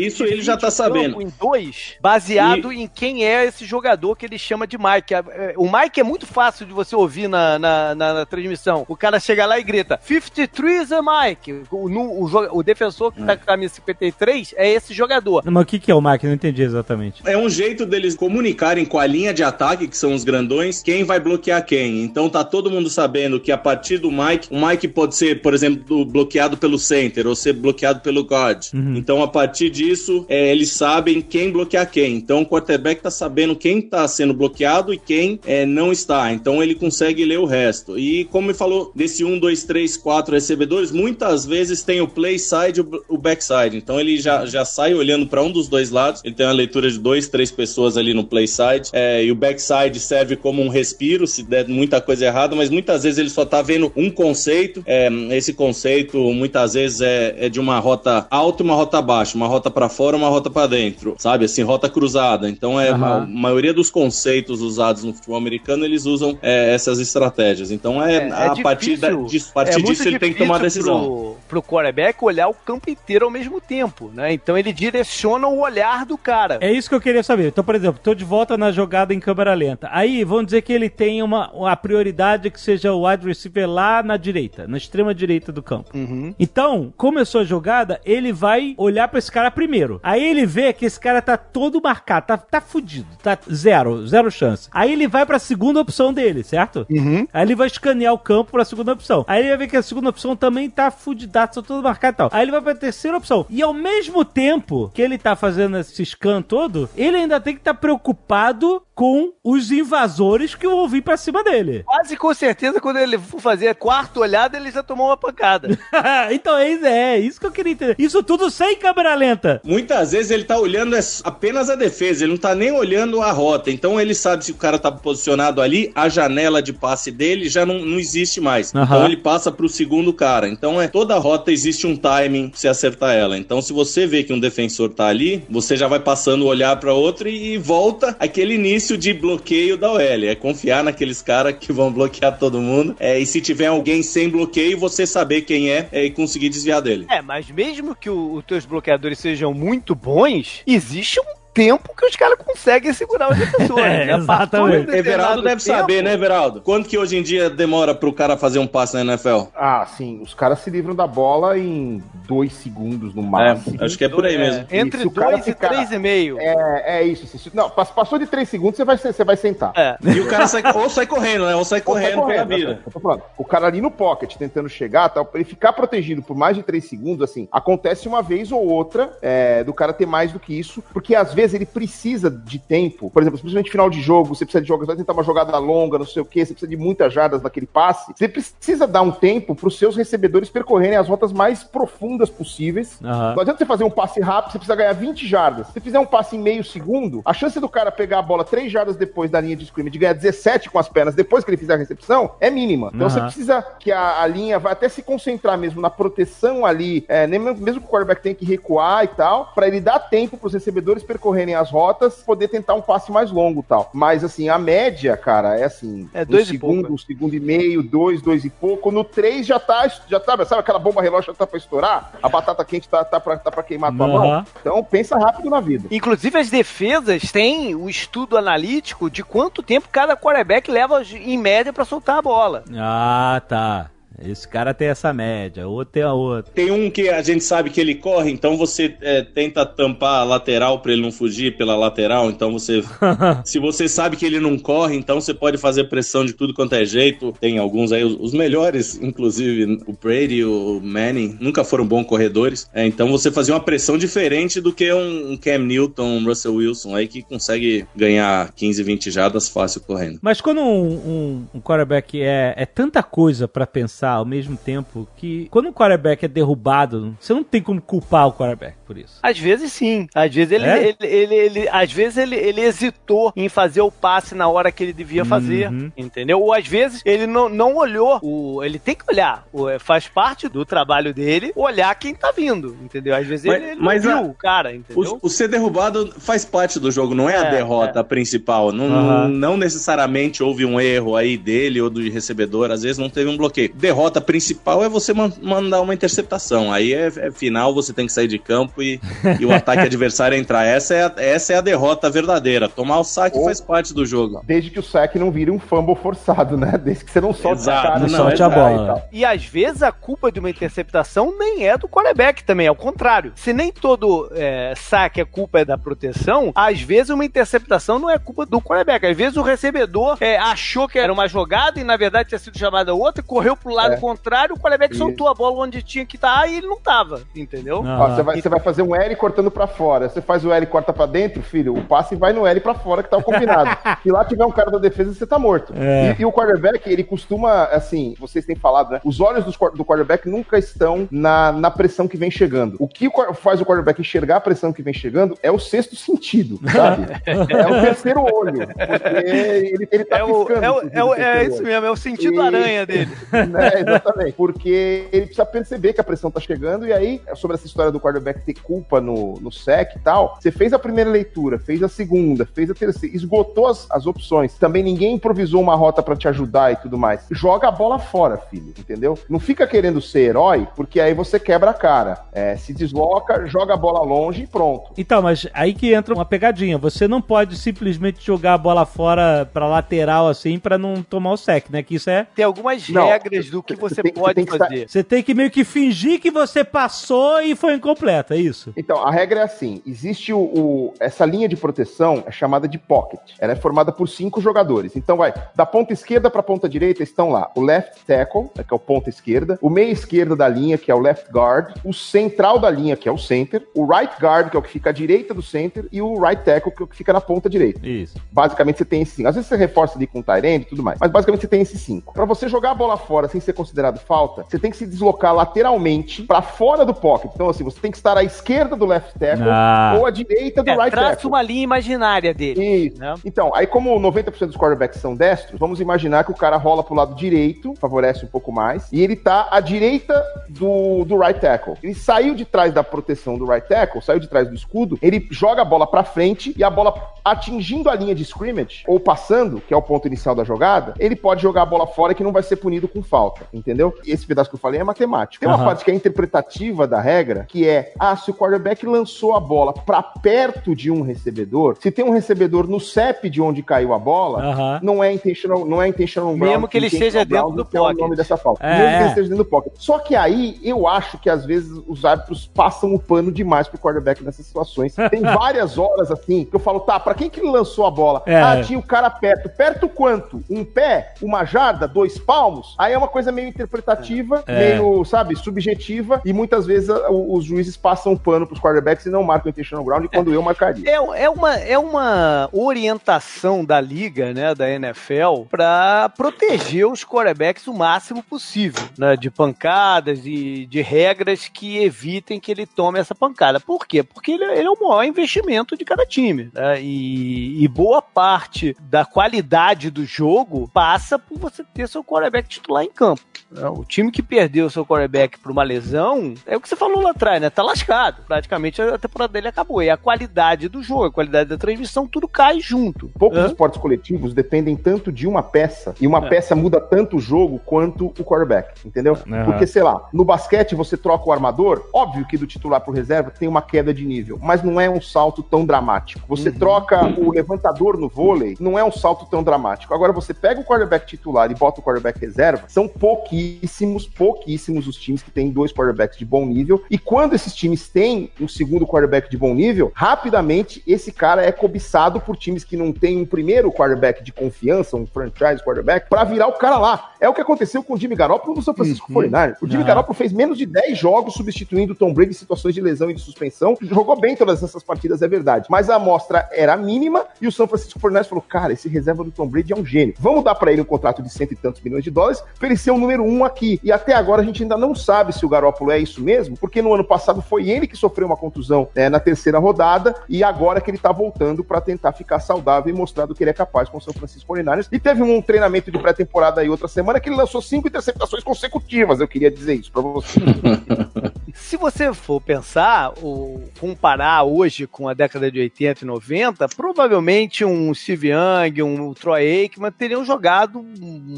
Isso ele já tá sabendo. Em dois, baseado em quem é esse jogador que ele chama de Mike. É, O Mike é muito fácil de você ouvir na, na, na- na transmissão. O cara chega lá e grita: 53 is a Mike. O, no- o o defensor que tá com a camisa 53 é esse jogador. Mas o que, que é o Mike? Não entendi exatamente. É um jeito deles comunicarem com a linha de ataque, que são os grandões, quem vai bloquear quem. Então tá todo mundo sabendo que a partir do Mike, o Mike pode ser, por exemplo, do- bloqueado pelo center ou ser bloqueado pelo guard. Então a partir disso, é, eles sabem quem bloquear quem. Então o quarterback tá sabendo quem tá sendo bloqueado e quem é, não está. Então ele consegue ler o resto. E como ele falou, desse 1, 2, 3, 4 recebedores, muitas vezes tem o play side e o- o backside. Então ele já, já sai olhando para um dos dois lados. Ele tem uma leitura de dois, três pessoas ali no play side. É, e o backside serve como um respiro, se der muita coisa errada, mas muitas vezes ele só tá vendo um conceito. É, esse conceito muitas vezes é, é de uma rota alta e uma rota baixa, uma rota para fora, uma rota para dentro, sabe? Assim, rota cruzada. Então é Aham. a maioria dos conceitos usados no futebol americano eles usam é, essas estratégias. Então é, a partir, da, a partir É disso ele tem que tomar a decisão. Pro, pro quarterback olhar o campo inteiro ao mesmo tempo, né? Então ele direciona o olhar do cara. É isso que eu queria saber. Então, por exemplo, tô de volta na jogada em câmera lenta. Aí, vamos dizer que ele tem uma, uma prioridade que seja o wide receiver lá na direita, na extrema direita do campo. Uhum. Então, começou a jogada, ele vai olhar pra esse cara primeiro. Aí ele vê que esse cara tá todo marcado, tá, tá fudido, tá zero, zero chance. Aí ele vai pra segunda opção dele, certo? Uhum. Aí ele vai escanear o campo pra segunda opção. Aí ele vai ver que a segunda opção também tá fudidaço, tá todo marcado e tal. Aí ele vai pra terceira opção. E ao mesmo tempo que ele tá fazendo esse scan todo, ele ainda tem que estar preocupado com os invasores que vão vir pra cima dele. Quase com certeza, quando ele for fazer a quarta olhada, ele já tomou uma pancada. então é isso, é isso que eu queria entender. Isso tudo sem câmera lenta. Muitas vezes ele tá olhando é apenas a defesa, ele não tá nem olhando a rota. Então ele sabe se o cara tá posicionado ali, a janela de passe dele já não, não existe mais. Aham. Então ele passa pro segundo cara. Então é toda rota existe um timing pra você acertar ela. Então se você vê que um defensor tá ali, você já vai passando o olhar pra outro e, e volta aquele início de bloqueio da OL. É confiar naqueles caras que vão bloquear todo mundo. É, e se tiver alguém sem bloqueio, você saber quem é, é, e conseguir desviar dele. É, mas mesmo que os teus bloqueadores sejam muito bons, existe um tempo que os caras conseguem segurar os defensores. É, passou exatamente. um Everaldo deve tempo. saber, né, Everaldo? Quanto que hoje em dia demora pro cara fazer um passe na NFL? Ah, sim. Os caras se livram da bola em dois segundos no máximo. É, acho que é por aí mesmo. Entre E se o cara 2 e 3,5. É, é isso. se- não, pass- passou de três segundos, você vai, você vai sentar. É. E o cara sai, ou sai correndo, né? Ou sai Ou sai correndo pela correndo, vida. né? Falando, O cara ali no pocket tentando chegar, tal, pra ele ficar protegido por mais de três segundos, assim, acontece uma vez ou outra é, do cara ter mais do que isso, porque às vezes ele precisa de tempo. Por exemplo, principalmente final de jogo, você precisa de jogo, você vai tentar uma jogada longa, não sei o quê, você precisa de muitas jardas naquele passe. Você precisa dar um tempo pros seus recebedores percorrerem as rotas mais profundas possíveis. Aham. Não adianta você fazer um passe rápido, você precisa ganhar 20 jardas. Se fizer um passe em meio segundo, a chance do cara pegar a bola 3 jardas depois da linha de scrimmage e ganhar 17 com as pernas depois que ele fizer a recepção é mínima. Então você Aham. precisa que a, a linha vai até se concentrar mesmo na proteção ali, é, mesmo, mesmo que o quarterback tenha que recuar e tal, pra ele dar tempo pros recebedores percorrerem as rotas, poder tentar um passe mais longo e tal. Mas assim, a média, cara, é assim, É um dois e segundo, pouco. um segundo e meio, dois, dois e pouco. No três já tá, já tá, sabe aquela bomba relógio já tá pra estourar? A batata quente tá, tá, pra, tá pra queimar a tua mão? Então pensa rápido na vida. Inclusive, as defesas têm o estudo analítico de quanto tempo cada quarterback leva em média pra soltar a bola. Ah, tá. Esse cara tem essa média, outro tem a outra. Tem um que a gente sabe que ele corre, então você é, tenta tampar a lateral pra ele não fugir pela lateral. Então você. se você sabe que ele não corre, então você pode fazer pressão de tudo quanto é jeito. Tem alguns aí, os, os melhores, inclusive o Brady e o Manning, nunca foram bons corredores. É, então você fazia uma pressão diferente do que um, um Cam Newton, um Russell Wilson aí que consegue ganhar 15, 20 jardas fácil correndo. Mas quando um, um, um quarterback é, é tanta coisa pra pensar ao mesmo tempo que quando um quarterback é derrubado, você não tem como culpar o quarterback por isso. Às vezes sim. Às vezes ele, É? ele, ele, ele- às vezes ele, ele hesitou em fazer o passe na hora que ele devia fazer. Uhum. Entendeu? Ou às vezes ele não, não olhou. O, ele tem que olhar. O, é, faz parte do trabalho dele olhar quem tá vindo. Entendeu? Às vezes Mas- ele, ele mas não a- viu o cara, entendeu? O, o ser derrubado faz parte do jogo, não é, a É, derrota principal. Não, Aham. não necessariamente houve um erro aí dele ou do recebedor, às vezes não teve um bloqueio. Derrota principal é você man- mandar uma interceptação. Aí é, é final, você tem que sair de campo e, e o ataque adversário entrar. Essa é, a, essa é a derrota verdadeira. Tomar o saque Ou- faz parte do jogo. Desde que o saque não vire um fumble forçado, né? Desde que você não solte Exato, a cara, não e solte a bola. e. E às vezes a culpa de uma interceptação nem é do quarterback também, ao contrário. Se nem todo é, saque a culpa é da proteção, às vezes uma interceptação não é culpa do quarterback. Às vezes o recebedor é, achou que era uma jogada e na verdade tinha sido chamada outra, correu pro lado É. contrário, o quarterback Isso. soltou a bola onde tinha que estar e ele não tava, entendeu? Você, vai, vai fazer um L cortando pra fora. Você faz o L e corta pra dentro, filho, o passe vai no L pra fora que tá o combinado. Se lá tiver um cara da defesa, você tá morto. É. E, e o quarterback, ele costuma, assim, vocês têm falado, né? Os olhos dos do quarterback nunca estão na, na pressão que vem chegando. O que faz o quarterback enxergar a pressão que vem chegando é o sexto sentido, sabe? é o terceiro olho. Porque ele, ele tá É, o, piscando, é, o- é, o- é isso mesmo, é o sentido E- aranha dele. né, exatamente. Porque ele precisa perceber que a pressão tá chegando, e aí, sobre essa história do quarterback ter culpa no, no sec e tal, você fez a primeira leitura, fez a segunda, fez a terceira, esgotou as, as opções. Também ninguém improvisou uma rota pra te ajudar e tudo mais. Joga a bola fora, filho, entendeu? Não fica querendo ser herói, porque aí você quebra a cara. É, se desloca, joga a bola longe e pronto. Então, mas aí que entra uma pegadinha. Você não pode simplesmente jogar a bola fora pra lateral assim pra não tomar o sec, né? Que isso é. Tem algumas Não, regras do que você você tem- você pode tem que estar- fazer. Você tem que meio que fingir que você passou e foi incompleta, é isso? Então, a regra é assim: existe o, o- essa linha de proteção é chamada de pocket. Ela é formada por cinco jogadores. Então, vai da ponta esquerda para a ponta direita estão lá o left tackle, né, que é o ponta esquerda, o meia esquerda da linha, que é o left guard, o central da linha, que é o center, o right guard, que é o que fica à direita do center, e o right tackle, que é o que fica na ponta direita. Isso. Basicamente você tem esses cinco. Às vezes você reforça ali com o Tyrande e tudo mais. Mas basicamente você tem esses cinco. Pra você jogar a bola fora sem ser considerado falta, você tem que se deslocar lateralmente pra fora do pocket. Então, assim, você tem que estar à esquerda do left tackle Ah. ou à direita do É, right traça tackle. uma linha imaginária dele. Isso. né? Então, aí como 90% dos quarterbacks são destros, vamos imaginar que o cara rola pro lado direito, favorece um pouco mais, e ele tá à direita do, do right tackle. Ele saiu de trás da proteção do right tackle, saiu de trás do escudo, ele joga a bola pra frente e a bola atingindo a linha de scrimmage, ou passando, que é o ponto inicial da jogada, ele pode jogar a bola fora que não vai ser punido com falta. Entendeu? Esse pedaço que eu falei é matemático. Tem uma Aham. parte que é interpretativa da regra, que é, ah, se o quarterback lançou a bola pra perto de um recebedor, se tem um recebedor no CEP de onde caiu a bola, Aham. não é intentional, não é intentional Mesmo ground, que ele esteja dentro ground, do que é o pocket. nome dessa falta. É, Mesmo que é. ele esteja dentro do pocket. Só que aí eu acho que às vezes os árbitros passam o pano demais pro quarterback nessas situações. Tem várias horas assim que eu falo, tá, pra quem que ele lançou a bola? É. Ah, tinha o cara perto. Perto quanto? Um pé? Uma jarda? Dois palmos? Aí é uma coisa meio interpretativa, É. meio, sabe, subjetiva, e muitas vezes a- o- os juízes passam o pano pros quarterbacks e não marcam o intentional ground, e quando eu marcaria. É, é, uma, é uma orientação da liga, né, da NFL, pra proteger os quarterbacks o máximo possível, né, de pancadas e de regras que evitem que ele tome essa pancada. Por quê? Porque ele, ele é o maior investimento de cada time. né, e, e boa parte da qualidade do jogo passa por você ter seu quarterback titular em campo. Né. O time que perdeu seu quarterback por uma lesão, é o que você falou lá atrás, né? Tá lascado. Praticamente a temporada dele acabou. E a qualidade do jogo, a qualidade da transmissão, tudo cai junto. Poucos Hã? esportes coletivos dependem tanto de uma peça, e uma É. peça muda tanto o jogo quanto o quarterback, entendeu? Aham. Porque, sei lá, no basquete você troca o armador, óbvio que do titular pro reserva tem uma queda de nível, mas não é um salto tão dramático. Você Uhum. troca o levantador no vôlei, não é um salto tão dramático. Agora você pega o quarterback titular e bota o quarterback reserva, são pouquíssimos, pouquíssimos os times que têm dois quarterbacks de bom nível, e quando esses times têm um segundo quarterback de bom nível, rapidamente esse cara é cobiçado por times que não têm um primeiro quarterback de confiança, um franchise quarterback, pra virar o cara lá. É o que aconteceu com o Jimmy Garoppolo no São Francisco 49ers. O Jimmy Ah. Garoppolo fez menos de 10 jogos substituindo o Tom Brady em situações de lesão e de suspensão. Jogou bem todas essas partidas, é verdade. Mas a amostra era mínima e o São Francisco 49ers falou: cara, esse reserva do Tom Brady é um gênio. Vamos dar pra ele um contrato de cento e tantos milhões de dólares pra ele ser o número um aqui. E até agora a gente ainda não sabe se o Garoppolo é isso mesmo, porque no ano passado foi ele que sofreu uma contusão né, na terceira rodada e agora que ele tá voltando pra tentar ficar saudável e mostrar do que ele é capaz com o São Francisco 49ers. E teve um treinamento de pré-temporada aí outra semana que ele lançou cinco interceptações consecutivas. Eu queria dizer isso pra você. Se você for pensar, ou comparar hoje com a década de 80 e 90, provavelmente um Steve Young, um Troy Aikman teriam jogado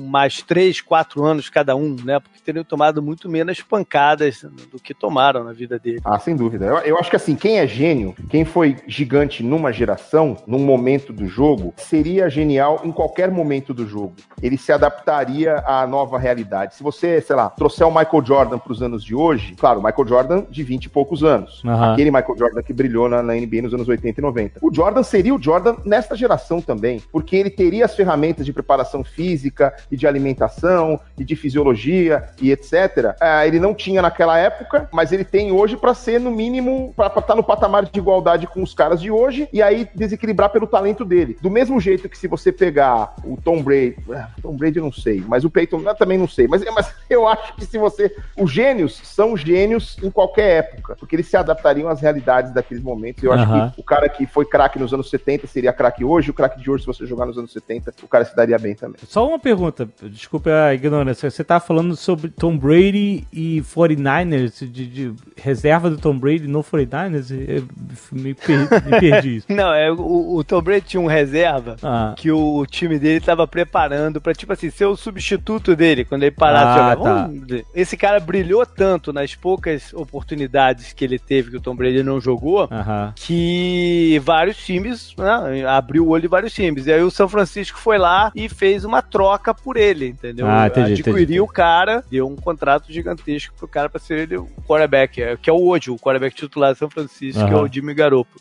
mais 3, 4 anos cada um, né? Porque teriam tomado muito menos pancadas do que tomaram na vida dele. Ah, sem dúvida. Eu, eu acho que assim, quem é gênio, quem foi gigante numa geração, num momento do jogo, seria genial em qualquer momento do jogo. Ele se adaptaria à nova realidade. Se você, sei lá, trouxer o Michael Jordan para os anos de hoje, claro, o Michael Jordan de 20 e poucos anos. Aham. Aquele Michael Jordan que brilhou na, na NBA nos anos 80 e 90. O Jordan seria o Jordan nesta geração também, porque ele teria as ferramentas de preparação física e de alimentação e de fisiologia e etc. Ah, ele não tinha naquela época, mas ele tem hoje para ser, no mínimo, para estar no patamar de igualdade com os caras de hoje e aí desequilibrar pelo talento dele. Do mesmo jeito que se você pegar o Tom Brady, ah, Tom Brady eu não sei, mas o Peyton eu também não sei, mas, mas eu acho que se você. Os gênios são gênios em qualquer época, porque eles se adaptariam às realidades daqueles momentos. Eu acho Aham. que o cara que foi craque nos anos 70 seria craque hoje, o craque de hoje, se você jogar nos anos 70, o cara se daria bem também. Só uma pergunta, desculpa a ignorância. Você tá falando sobre Tom Brady e 49ers, de, de reserva do Tom Brady no 49ers? Eu me, per- me perdi isso. Não, é, o, o Tom Brady tinha um reserva Ah. que o time dele tava preparando pra, tipo assim, ser o substituto dele quando ele parar de Ah, jogar. tá. Esse cara brilhou tanto nas poucas oportunidades que ele teve que o Tom Brady não jogou. Aham. Que vários times, né, abriu o olho de vários times. E aí o São Francisco foi lá e fez uma troca por ele, entendeu? Ah, entendi, Adquiriu entendi. o cara, deu um contrato gigantesco pro cara pra ser ele o quarterback, é, que é o hoje, o quarterback titular de São Francisco, que é o Jimmy Garoppolo.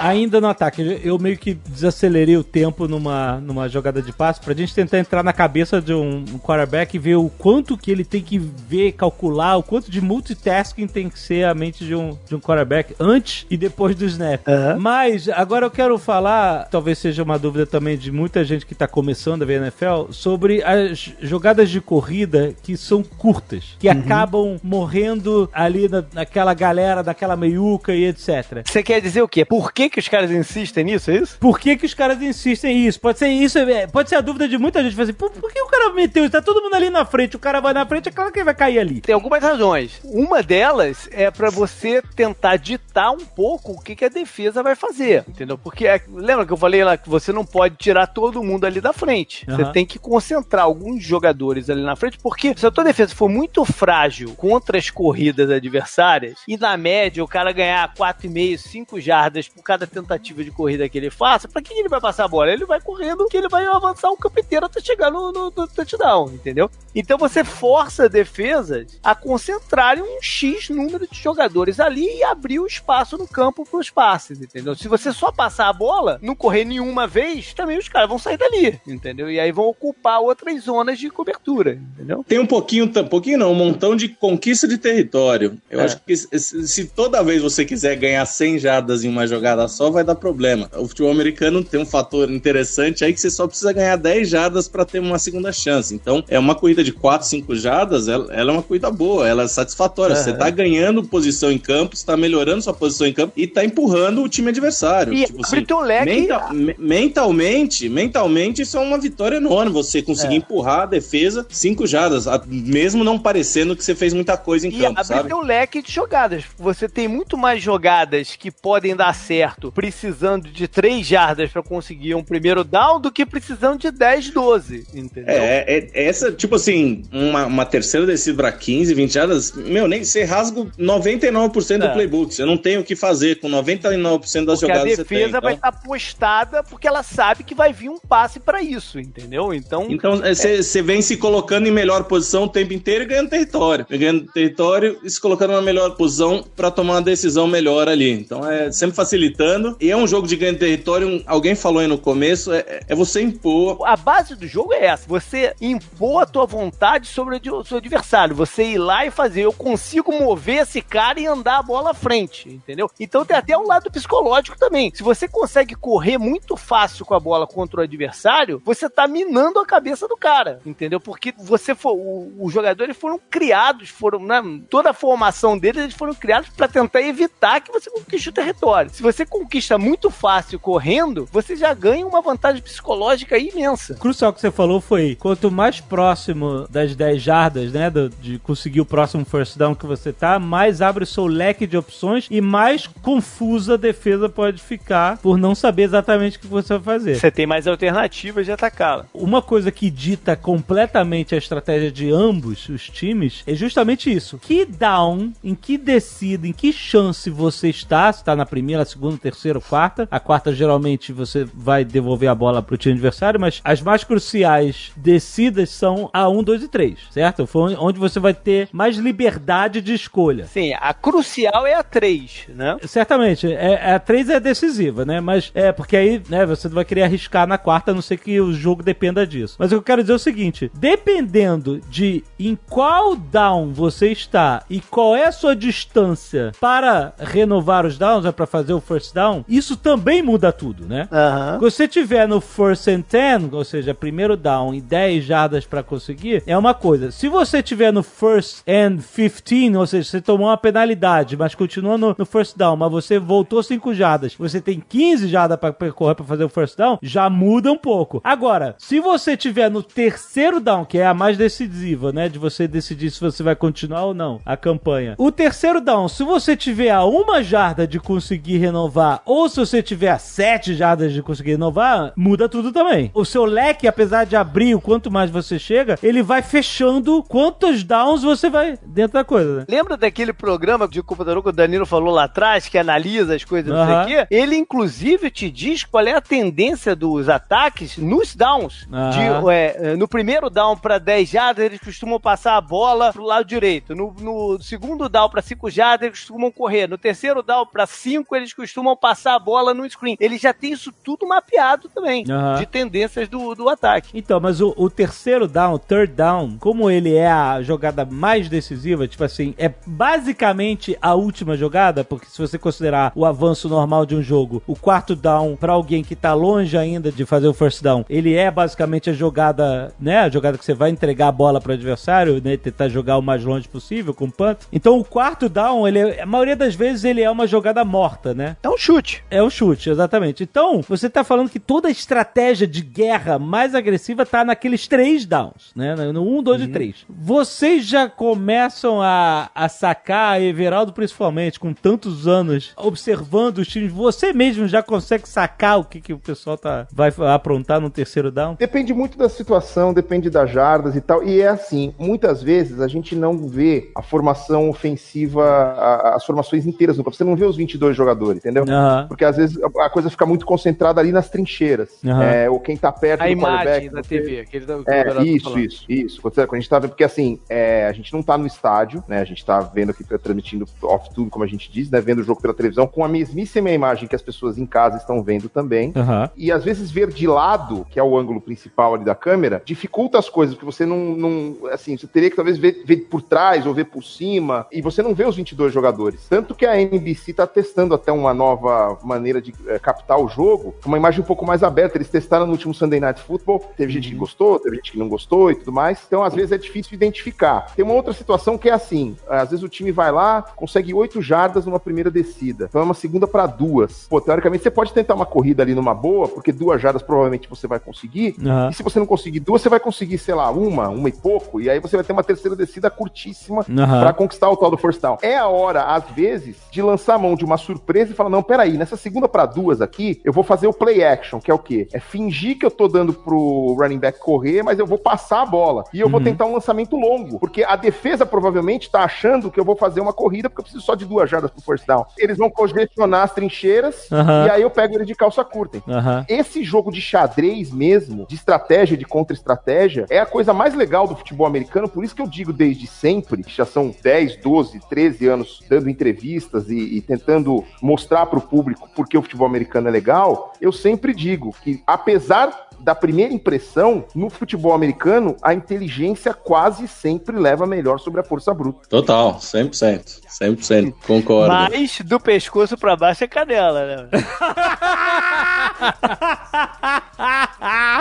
Ainda no ataque, eu meio que desacelerei o tempo numa, numa jogada de passe pra gente tentar entrar na cabeça de um, quarterback e ver o quanto que ele tem que ver, calcular, o quanto de multitasking tem que ser a mente de um, de um quarterback antes e depois do snap. Mas agora eu quero falar, talvez seja uma dúvida também de muita gente que tá começando a ver NFL, sobre as jogadas de corrida que são curtas, que acabam morrendo ali na, naquela galera, naquela meiuca e etc. Você quer dizer o quê? Por que, que, que os caras insistem nisso, é isso? Por que, que os caras insistem nisso? Pode ser isso, é, pode ser a dúvida de muita gente. Assim, por, por que o cara meteu isso? Tá todo mundo ali na frente, o cara vai na frente, é claro que ele vai cair ali. Tem algumas razões. Uma delas é pra você tentar ditar um pouco o que, que a defesa vai fazer, entendeu? Porque é- lembra que eu falei lá que você não pode tirar todo mundo ali da frente. Aham. Você tem que concentrar alguns jogadores ali na frente, porque se a tua defesa for muito frágil contra as corridas adversárias, e na média o cara ganhar 4,5, 5 jardas por cada tentativa de corrida que ele faça, pra que ele vai passar a bola? Ele vai correndo que ele vai avançar o campo inteiro até chegar no, no, no touchdown, entendeu? Então você força defesas a concentrarem um X número de jogadores ali e abrir o espaço no campo para os passes, entendeu? Se você só passar a bola, não correr nenhuma vez, também os caras vão sair dali, entendeu? E aí vão ocupar outras zonas de cobertura, entendeu? Tem um pouquinho, um pouquinho não, um montão de conquista de território. Eu É. acho que se, se toda vez você quiser ganhar 100 jardas em uma jogada só, vai dar problema. O futebol americano tem um fator interessante aí que você só precisa ganhar 10 jardas para ter uma segunda chance. Então, é uma corrida de 4, 5 jardas, ela, ela é uma corrida boa, ela é satisfatória. Você tá ganhando posição em campo, você tá melhorando sua posição em campo e tá empurrando o time adversário. E Tipo assim, teu leque. Mental- me- mentalmente, mentalmente, isso é uma vitória enorme. Você conseguir É. empurrar a defesa cinco jardas, a- mesmo não parecendo que você fez muita coisa em E campo, abre sabe? teu leque de jogadas. Você tem muito mais jogadas que podem dar certo precisando de 3 jardas para conseguir um primeiro down do que precisando de 10, 12, entendeu? É, é- é essa, tipo assim, uma, uma terceira descida pra 15, 20 jardas, meu, nem você rasga 99% É. do playbook. Você não tem o que fazer com 99% das Porque a jogadas que você tem. defesa vai Então, estar postada porque ela sabe que vai vir um passe para isso, entendeu? Então, então é, você você vem se colocando em melhor posição o tempo inteiro e ganhando território. Ganhando território e se colocando na melhor posição pra tomar uma decisão melhor ali. Então é sempre facilitando. E é um jogo de ganho de território. alguém falou aí no começo, é, é você impor a base do jogo é essa: você impor a tua vontade sobre o, seu adversário. Você ir lá e fazer, eu consigo mover esse cara e andar a bola à frente, entendeu? Então tem até um lado psicológico também. Se você consegue correr muito fácil com a bola contra o adversário, você tá minando a cabeça do cara, entendeu? Porque você for, os jogadores foram criados, foram, né, toda a formação deles, eles foram criados para tentar evitar que você conquiste o território. Se você conquista muito fácil correndo, você já ganha uma vantagem psicológica imensa. O crucial que você falou foi: quanto mais próximo das 10 jardas, né, do- de conseguir o próximo first down que você tá, mais abre o seu leque de opções e mais confusa a defesa pode ficar por não saber exatamente o que você vai fazer. Você tem mais alternativas de atacá-la. Uma coisa que dita completamente a estratégia de ambos os times é justamente isso. Que down, em que descida, em que chance você está, se está na primeira, segunda, terceira ou quarta. A quarta geralmente você vai devolver a bola pro time adversário, mas as mais cruciais descidas são a 1, 2 e 3, certo? Foi onde você vai ter mais liberdade de escolha. Sim, a crucial é a 3, né? Certamente, é, a 3 é decisiva, né? Mas é porque aí, né, você não vai querer arriscar na quarta, a não ser que o jogo dependa disso. Mas o que eu quero dizer é o seguinte: dependendo de em qual down você está e qual é a sua distância para renovar os downs, é para fazer o first down, isso também muda tudo, né? Se você tiver no first and 10, ou seja, primeiro down e 10 jardas pra conseguir, é uma coisa. Se você tiver no first and 15, ou seja, você tomou uma penalidade, mas continua no, no first down, mas você voltou 5 jardas, você tem 15 jardas pra percorrer pra fazer o first down, já muda um pouco. Agora, se você tiver no terceiro down, que é a mais decisiva, né, de você decidir se você vai continuar ou não a campanha. O terceiro down, se você tiver a uma jarda de conseguir renovar, ou se você tiver a sete jardas de conseguir renovar, muda tudo também. O seu leque, apesar de abrir o quanto mais você chega, ele vai fechando quantos downs você vai dentro da coisa, né? Lembra daquele programa de computador que o Danilo falou lá atrás, que analisa as coisas, não Aham. sei o quê? Ele, inclusive, te diz qual é a tendência dos ataques nos downs. Aham. De, é, no primeiro down para 10 jardas, eles costumam passar a bola pro lado direito. No, no segundo down para 5 jardas, eles costumam correr. No terceiro down para 5, eles costumam passar a bola no screen. Ele já tem isso tudo mapeado também, Aham. de tendências do, do ataque. Então, mas o, o terceiro down, o third down, como ele é a jogada mais decisiva, tipo assim, é basicamente a última jogada, porque se você considerar o avanço normal de um jogo, o quarto down pra alguém que tá longe ainda de fazer o first down, ele é basicamente a jogada, né, a jogada que você vai entregar a bola pro adversário, né, tentar jogar o mais longe possível com o punt. Então, o quarto down, ele é- a maioria das vezes ele é uma jogada morta, né? É um um chute. É o chute, exatamente. Então, você tá falando que toda a estratégia de guerra mais agressiva tá naqueles três downs, né? No 1, 2 e 3. Vocês já começam a, a sacar, Everaldo principalmente, com tantos anos observando os times, você mesmo já consegue sacar o que, que o pessoal tá, vai aprontar no terceiro down? Depende muito da situação, depende das jardas e tal. E é assim, muitas vezes a gente não vê a formação ofensiva, a- as formações inteiras no campo. Você não vê os 22 jogadores, entendeu? Aham. Porque às vezes a coisa fica muito concentrada ali nas trincheiras. Aham. É, ou quem tá perto A do imagem quarterback, da você- TV. Que ele, que o É, Everaldo tá isso, isso, isso. Quando a gente tá vendo, porque assim, é, a gente não tá no estádio, né? A gente tá vendo aqui, tá transmitindo off-tube, como a gente diz, né? Vendo o jogo pela televisão, com a mesmíssima imagem que as pessoas em casa estão vendo também. Aham. E às vezes ver de lado, que é o ângulo principal ali da câmera, dificulta as coisas, porque você não, não assim, você teria que talvez ver, ver por trás ou ver por cima, e você não vê os 22 jogadores. Tanto que a NBC tá testando até uma nova maneira de eh, captar o jogo, uma imagem um pouco mais aberta. Eles testaram no último Sunday Night Football, teve gente que gostou, teve gente que não gostou e tudo mais. Então, às vezes é difícil identificar. Tem uma outra situação que é assim, às vezes o time vai lá, consegue oito jardas numa primeira descida. Então é uma segunda para duas. Pô, teoricamente você pode tentar uma corrida ali numa boa, porque duas jardas provavelmente você vai conseguir. Aham. E se você não conseguir duas, você vai conseguir, sei lá, uma, uma e pouco, e aí você vai ter uma terceira descida curtíssima Aham. pra conquistar o tal do first down. É a hora, às vezes, de lançar a mão de uma surpresa e falar: não, peraí, nessa segunda pra duas aqui, eu vou fazer o play action, que é o quê? É fingir que eu tô dando pro running back correr, mas eu vou passar a bola. E eu vou tentar um lançamento longo. Porque a defesa provavelmente tá achando que eu vou fazer uma corrida, porque eu preciso só de duas jardas pro first down. Eles vão congestionar as trincheiras, Aham. e aí eu pego ele de calça curta. Aham. Esse jogo de xadrez mesmo, de estratégia, de contra-estratégia, é a coisa mais legal do futebol americano, por isso que eu digo desde sempre, que já são 10, 12, 13 anos dando entrevistas e, e tentando mostrar para o público por que o futebol americano é legal, eu sempre digo que, apesar da primeira impressão, no futebol americano, a inteligência quase sempre leva melhor sobre a força bruta. Total, 100%. 100%. Concordo. Mas do pescoço pra baixo é canela, né?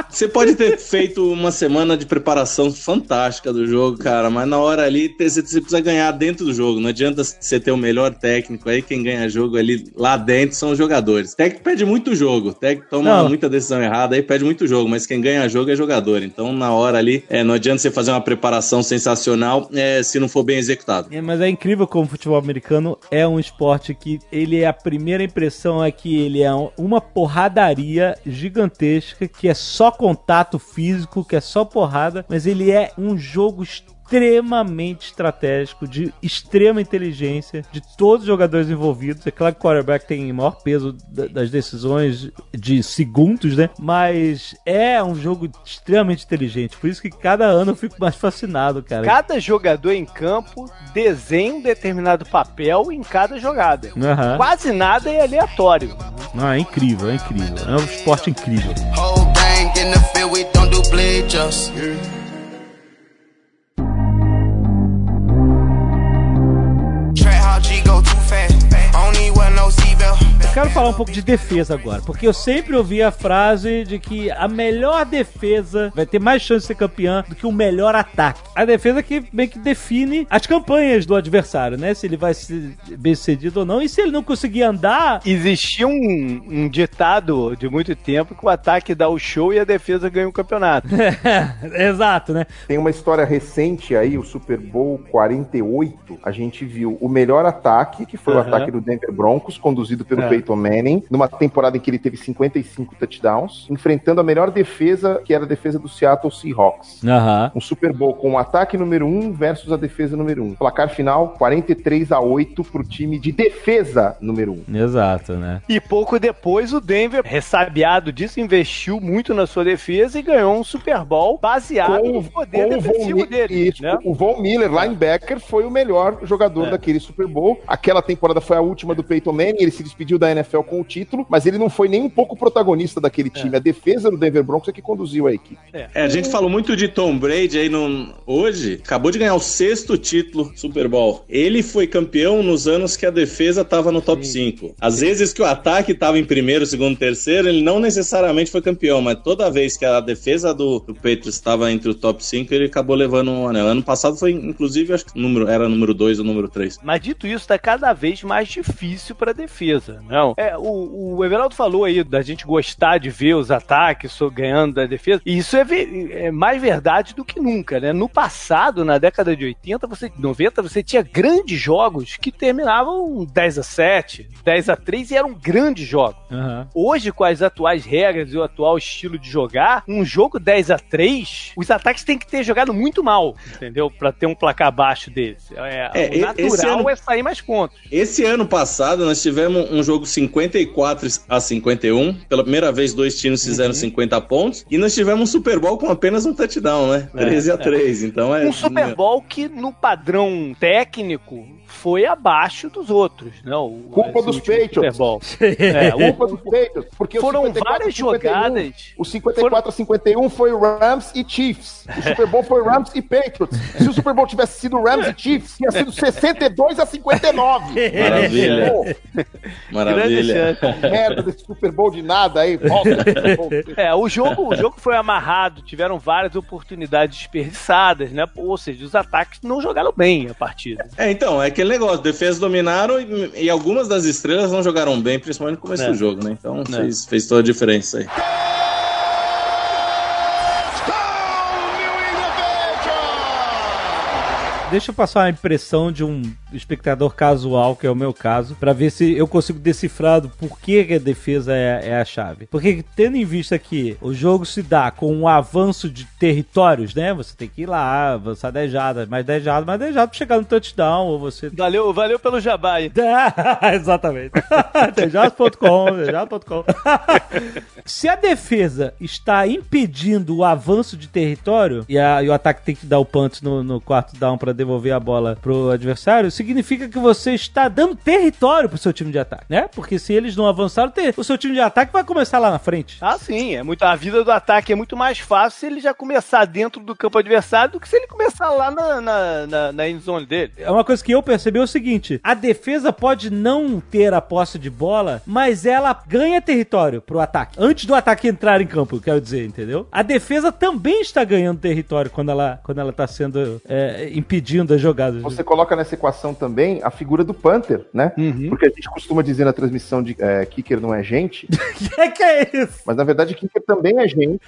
Você pode ter feito uma semana de preparação fantástica do jogo, cara, mas na hora ali você precisa ganhar dentro do jogo. Não adianta você ter o melhor técnico aí, quem ganha jogo ali lá dentro são os jogadores. Técnico pede muito jogo, técnico toma Não. muita decisão errada aí, pede muito jogo, mas quem ganha jogo é jogador. Então na hora ali, é, não adianta você fazer uma preparação sensacional é, se não for bem executado. É, mas é incrível como o futebol americano é um esporte que ele é a primeira impressão é que ele é um- uma porradaria gigantesca, que é só contato físico, que é só porrada, mas ele é um jogo extremamente estratégico, de extrema inteligência de todos os jogadores envolvidos. É claro que o quarterback tem maior peso da- das decisões de segundos, né? Mas é um jogo extremamente inteligente. Por isso que cada ano eu fico mais fascinado, cara. Cada jogador em campo desenha um determinado papel em cada jogada. Aham. Quase nada é aleatório. Não, é incrível, é incrível. É um esporte incrível. Whole gang in the field, we don't do how G go too fast. Only wear no seatbelt. Eu quero falar um pouco de defesa agora, porque eu sempre ouvi a frase de que a melhor defesa vai ter mais chance de ser campeã do que o melhor ataque. A defesa que meio que define as campanhas do adversário, né? Se ele vai ser bem sucedido ou não. E se ele não conseguir andar, Existia um, um ditado de muito tempo que o ataque dá o show e a defesa ganha o campeonato. exato, né? Tem uma história recente aí, o Super Bowl 48. A gente viu o melhor ataque, que foi o Aham. ataque do Denver Broncos, conduzido pelo É. Peyton Manning, numa temporada em que ele teve 55 touchdowns, enfrentando a melhor defesa, que era a defesa do Seattle Seahawks. Aham. Um Super Bowl com o ataque número 1 versus a defesa número 1. Placar final 43 a 8 pro time de defesa número 1. Exato, né? E pouco depois o Denver, ressabiado disso, investiu muito na sua defesa e ganhou um Super Bowl baseado no poder com o Von defensivo dele. Isso, né? O Von Miller, linebacker, foi o melhor jogador É. daquele Super Bowl. Aquela temporada foi a última do Peyton Manning, ele se despediu da NFL com o título, mas ele não foi nem um pouco protagonista daquele time. A defesa do Denver Broncos é que conduziu a equipe. É, a gente falou muito de Tom Brady aí no... hoje. Acabou de ganhar o sexto título Super Bowl. Ele foi campeão nos anos que a defesa tava no top 5. Às vezes que o ataque tava em primeiro, segundo, terceiro, ele não necessariamente foi campeão, mas toda vez que a defesa do, do Patriots estava entre o top 5, ele acabou levando um anel. Ano passado foi, inclusive, acho que o número, era número 2 ou número 3. Mas dito isso, tá cada vez mais difícil para defesa. Né? Não. É, o, o Everaldo falou aí da gente gostar de ver os ataques ganhando da defesa. E isso é, é mais verdade do que nunca, né? No passado, na década de 80, você, 90, você tinha grandes jogos que terminavam 10 a 7, 10 a 3 e eram grandes jogos. Aham. Hoje, com as atuais regras e o atual estilo de jogar, um jogo 10 a 3 os ataques têm que ter jogado muito mal, entendeu? Pra ter um placar baixo deles. É, É, o natural esse ano- é sair mais pontos. Esse ano passado nós tivemos um jogo 54 a 51. Pela primeira vez, dois times fizeram 50 pontos. E nós tivemos um Super Bowl com apenas um touchdown, né? 13 a 3. Então é. Um Super Bowl que, no padrão técnico, foi abaixo dos outros. Não, o- Culpa dos Patriots. Super Bowl. É, o- Culpa dos Patriots. Porque o foram 54 várias a 51, jogadas. O 54 a 51 foi Rams e Chiefs. O Super Bowl foi Rams e Patriots. Se o Super Bowl tivesse sido Rams e Chiefs, tinha sido 62 a 59. Maravilha. Pô, Grande chance. merda desse Super Bowl de nada aí. Volta. É, o jogo, o jogo foi amarrado, tiveram várias oportunidades desperdiçadas, né? Ou seja, os ataques não jogaram bem a partida. É, então, é aquele negócio. Defesas dominaram e, e algumas das estrelas não jogaram bem, principalmente no começo É. do jogo, né? Então fez, fez toda a diferença aí. Deixa eu passar uma impressão de um espectador casual, que é o meu caso, pra ver se eu consigo decifrar do porquê que a defesa é, é a chave. Porque tendo em vista que o jogo se dá com um avanço de territórios, né? Você tem que ir lá, avançar 10 jardas, mais 10 jardas, mais 10 jardas pra chegar no touchdown, ou você Valeu, valeu pelo jabá aí. Exatamente. Tejas.com, tejas.com. Se a defesa está impedindo o avanço de território e, a- e o ataque tem que dar o punt no, no quarto down para devolver a bola pro adversário, significa que você está dando território pro seu time de ataque, né? Porque se eles não avançaram, o seu time de ataque vai começar lá na frente. Ah, sim, é muito, a vida do ataque é muito mais fácil se ele já começar dentro do campo adversário do que se ele começar lá na, na, na, na end zone dele. É uma coisa que eu percebi é o seguinte: a defesa pode não ter a posse de bola, mas ela ganha território pro ataque. Antes do ataque entrar em campo, quero dizer, entendeu? A defesa também está ganhando território quando ela, quando ela tá sendo é, impedindo as jogadas. Você coloca nessa equação também a figura do Panther, né? Porque a gente costuma dizer na transmissão de é, Kicker não é gente, que que é isso? mas na verdade Kicker também é gente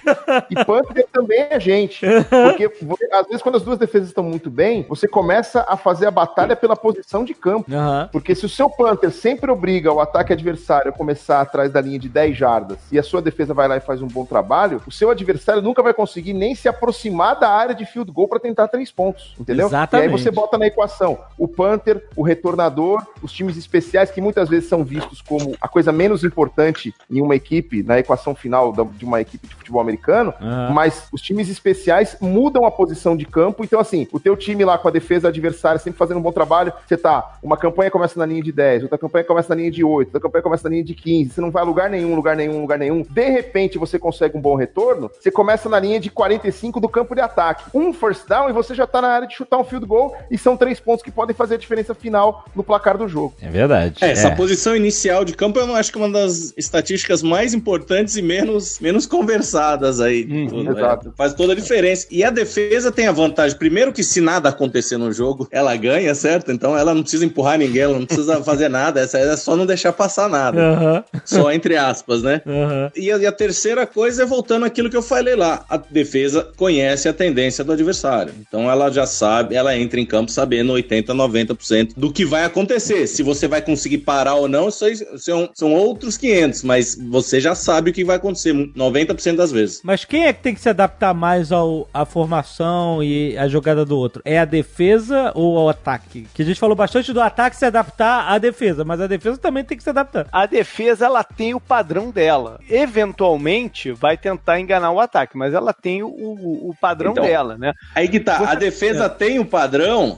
e Panther também é gente. Porque você- às vezes quando as duas defesas estão muito bem, você começa a fazer a batalha pela posição de campo. Aham. Porque se o seu Panther sempre obriga o ataque adversário a começar atrás da linha de 10 jardas e a sua defesa vai lá e faz um bom trabalho, o seu adversário nunca vai conseguir nem se aproximar da área de field goal para tentar três pontos, entendeu? Exatamente. E aí você bota na equação o Panther, o retornador, os times especiais que muitas vezes são vistos como a coisa menos importante em uma equipe, na equação final de uma equipe de futebol americano, mas os times especiais mudam a posição de campo. Então, assim, o teu time lá com a defesa adversária sempre fazendo um bom trabalho, você tá, uma campanha começa na linha de 10, outra campanha começa na linha de 8, outra campanha começa na linha de 15, você não vai a lugar nenhum, lugar nenhum, lugar nenhum. De repente, você consegue um bom retorno, você começa na linha de 45 do campo de ataque. Um first down e você já tá na área de chutar um field goal e são três pontos que podem fazer a diferença final no placar do jogo. É verdade. É, essa posição inicial de campo eu não acho que é uma das estatísticas mais importantes e menos, menos conversadas aí. de tudo, exato. é. Faz toda a diferença. E a defesa tem a vantagem, primeiro que se nada acontecer no jogo, ela ganha, certo? Então ela não precisa empurrar ninguém, ela não precisa fazer nada, essa é só não deixar passar nada. Aham, Só entre aspas, né? aham. E a, e a terceira coisa é voltando àquilo que eu falei lá. A defesa conhece a tendência do adversário. Então ela já sabe, ela entra em campo sabendo 80, 90% do que vai acontecer. Se você vai conseguir parar ou não, isso aí são, são outros 500, mas você já sabe o que vai acontecer 90% das vezes. Mas quem é que tem que se adaptar mais ao, à formação e à jogada do outro? É a defesa ou o ataque? Que a gente falou bastante do ataque se adaptar à defesa, mas a defesa também tem que se adaptar. A defesa, ela tem o padrão dela. Eventualmente, vai tentar enganar o ataque, mas ela tem o, o, o padrão Então, dela, né? Aí que tá, a defesa tem o padrão,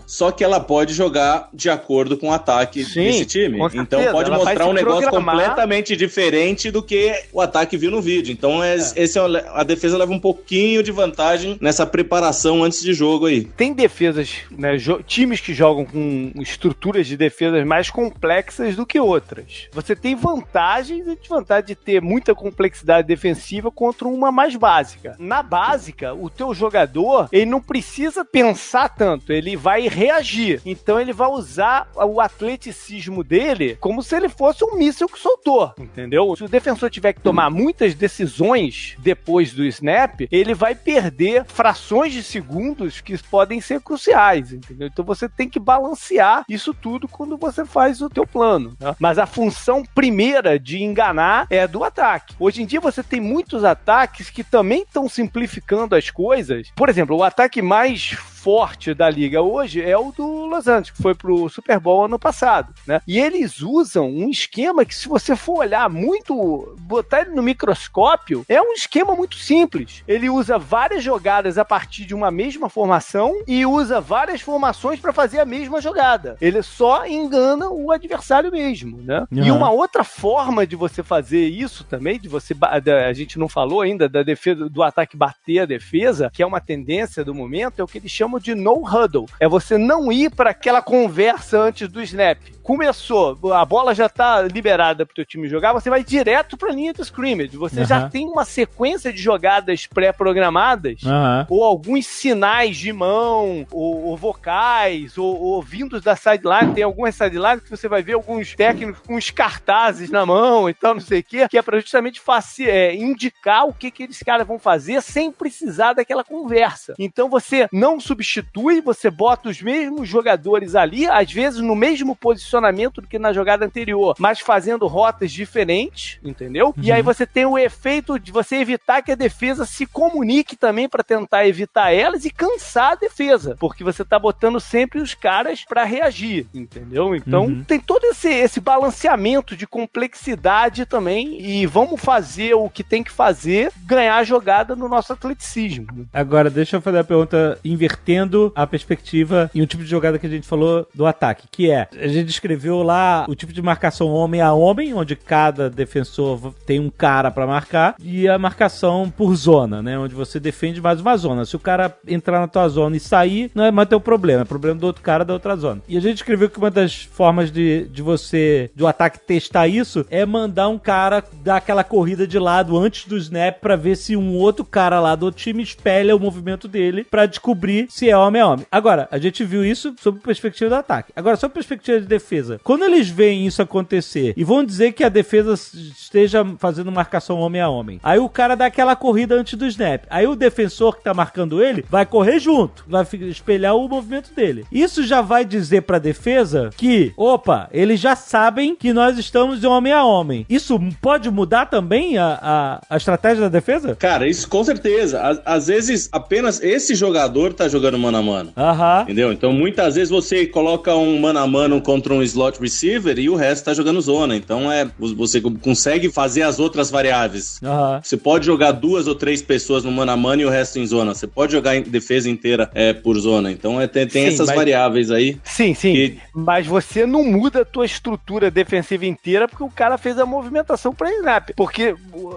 só que ela pode jogar de acordo com o ataque Sim, desse time. Então pode Ela mostrar um negócio programar. completamente diferente do que o ataque viu no vídeo. Então é, esse é o le- a defesa leva um pouquinho de vantagem nessa preparação antes de jogo aí. Tem defesas, né, times que jogam com estruturas de defesas mais complexas do que outras. Você tem vantagens e desvantagens de ter muita complexidade defensiva contra uma mais básica. Na básica, o teu jogador, ele não precisa pensar tanto, ele vai reagir. Então ele vai usar o atleticismo dele como se ele fosse um míssil que soltou, entendeu? Se o defensor tiver que tomar muitas decisões depois do snap, ele vai perder frações de segundos que podem ser cruciais, entendeu? Então você tem que balancear isso tudo quando você faz o teu plano. né? Mas a função primeira de enganar é do ataque. Hoje em dia você tem muitos ataques que também estão simplificando as coisas. Por exemplo, o ataque mais forte da liga hoje é o do Los Angeles, que foi pro Super Bowl ano passado, né? E eles usam um esquema que se você for olhar muito, botar ele no microscópio, é um esquema muito simples. Ele usa várias jogadas a partir de uma mesma formação e usa várias formações para fazer a mesma jogada. Ele só engana o adversário mesmo, né? E Aham. uma outra forma de você fazer isso também, de você a gente não falou ainda da defesa do ataque bater a defesa, que é uma tendência do momento, é o que eles chamam de no huddle. É você não ir para aquela conversa antes do snap. Começou, a bola já tá liberada pro teu time jogar, você vai direto pra linha de scrimmage. Você já Aham. tem uma sequência de jogadas pré-programadas Aham. ou alguns sinais de mão, ou, ou vocais, ou, ou vindos da sideline. Tem algumas sidelines que você vai ver alguns técnicos com os cartazes na mão e tal, não sei o quê, que é pra justamente faci- é, indicar o que, que eles caras vão fazer sem precisar daquela conversa. Então você não substitui, você bota os mesmos jogadores ali, às vezes no mesmo posicionamento do que na jogada anterior, mas fazendo rotas diferentes, entendeu? E aí você tem o efeito de você evitar que a defesa se comunique também pra tentar evitar elas e cansar a defesa, porque você tá botando sempre os caras pra reagir, entendeu? Então Uhum. tem todo esse, esse balanceamento de complexidade também e vamos fazer o que tem que fazer, ganhar a jogada no nosso atleticismo. Agora, deixa eu fazer a pergunta invertendo a perspectiva e um tipo de jogada que a gente falou do ataque, que é, a gente descreveu lá o tipo de marcação homem a homem, onde cada defensor tem um cara pra marcar, e a marcação por zona, né, onde você defende mais uma zona. Se o cara entrar na tua zona e sair, não é mais teu problema, é problema do outro cara da outra zona. E a gente escreveu que uma das formas de, de você, do ataque testar isso, é mandar um cara dar aquela corrida de lado antes do snap pra ver se um outro cara lá do time espelha o movimento dele pra descobrir se é homem ou homem. Agora, a gente viu isso sob perspectiva do ataque. Agora, sob perspectiva de defesa, quando eles veem isso acontecer e vão dizer que a defesa esteja fazendo marcação homem a homem, aí o cara dá aquela corrida antes do snap. Aí o defensor que tá marcando ele vai correr junto, vai espelhar o movimento dele. Isso já vai dizer pra defesa que, opa, eles já sabem que nós estamos de homem a homem. Isso pode mudar também a, a, a estratégia da defesa? Cara, isso com certeza. Às, às vezes, apenas esse jogador tá jogando mano a mano. Aham. Entendeu? Então, muitas vezes você coloca um mano a mano contra um slot receiver e o resto tá jogando zona. Então, é você consegue fazer as outras variáveis. Aham. Você pode jogar duas ou três pessoas no mano a mano e o resto em zona. Você pode jogar em defesa inteira é, por zona. Então, é, tem, tem Sim, essas mas- variáveis aí. Sim, sim. E- Mas você não muda a tua estrutura defensiva inteira porque o cara fez a movimentação para snap. Porque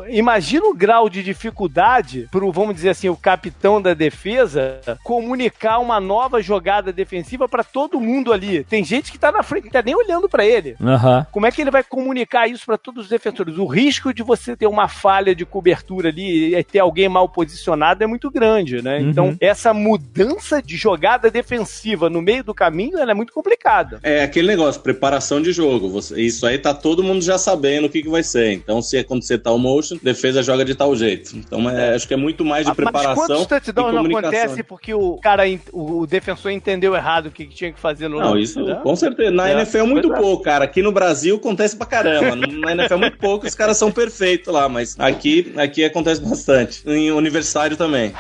imagina o grau de dificuldade pro, vamos dizer assim, o capitão da defesa comunicar uma nova jogada defensiva para todo mundo ali. Tem gente que tá na frente, tá nem olhando para ele. Aham. Como é que ele vai comunicar isso para todos os defensores? O risco de você ter uma falha de cobertura ali e ter alguém mal posicionado é muito grande, né? Uhum. Então, essa mudança de jogada defensiva no meio do caminho, ela é muito complicada. É aquele negócio, preparação de jogo. Você- isso aí tá todo mundo já sabendo o que, que vai ser. Então, se acontecer tal motion, defesa joga de tal jeito. Então, é, acho que é muito mais de Ah, Mas preparação quantos e touchdowns não acontece porque o cara, o o defensor entendeu errado o que que tinha que fazer no Não, lance, isso né? com certeza. Na É, NFL é muito pois é. pouco, cara. Aqui no Brasil acontece pra caramba. Na NFL é muito pouco, os caras são perfeitos lá, mas aqui, aqui acontece bastante. Em universitário também.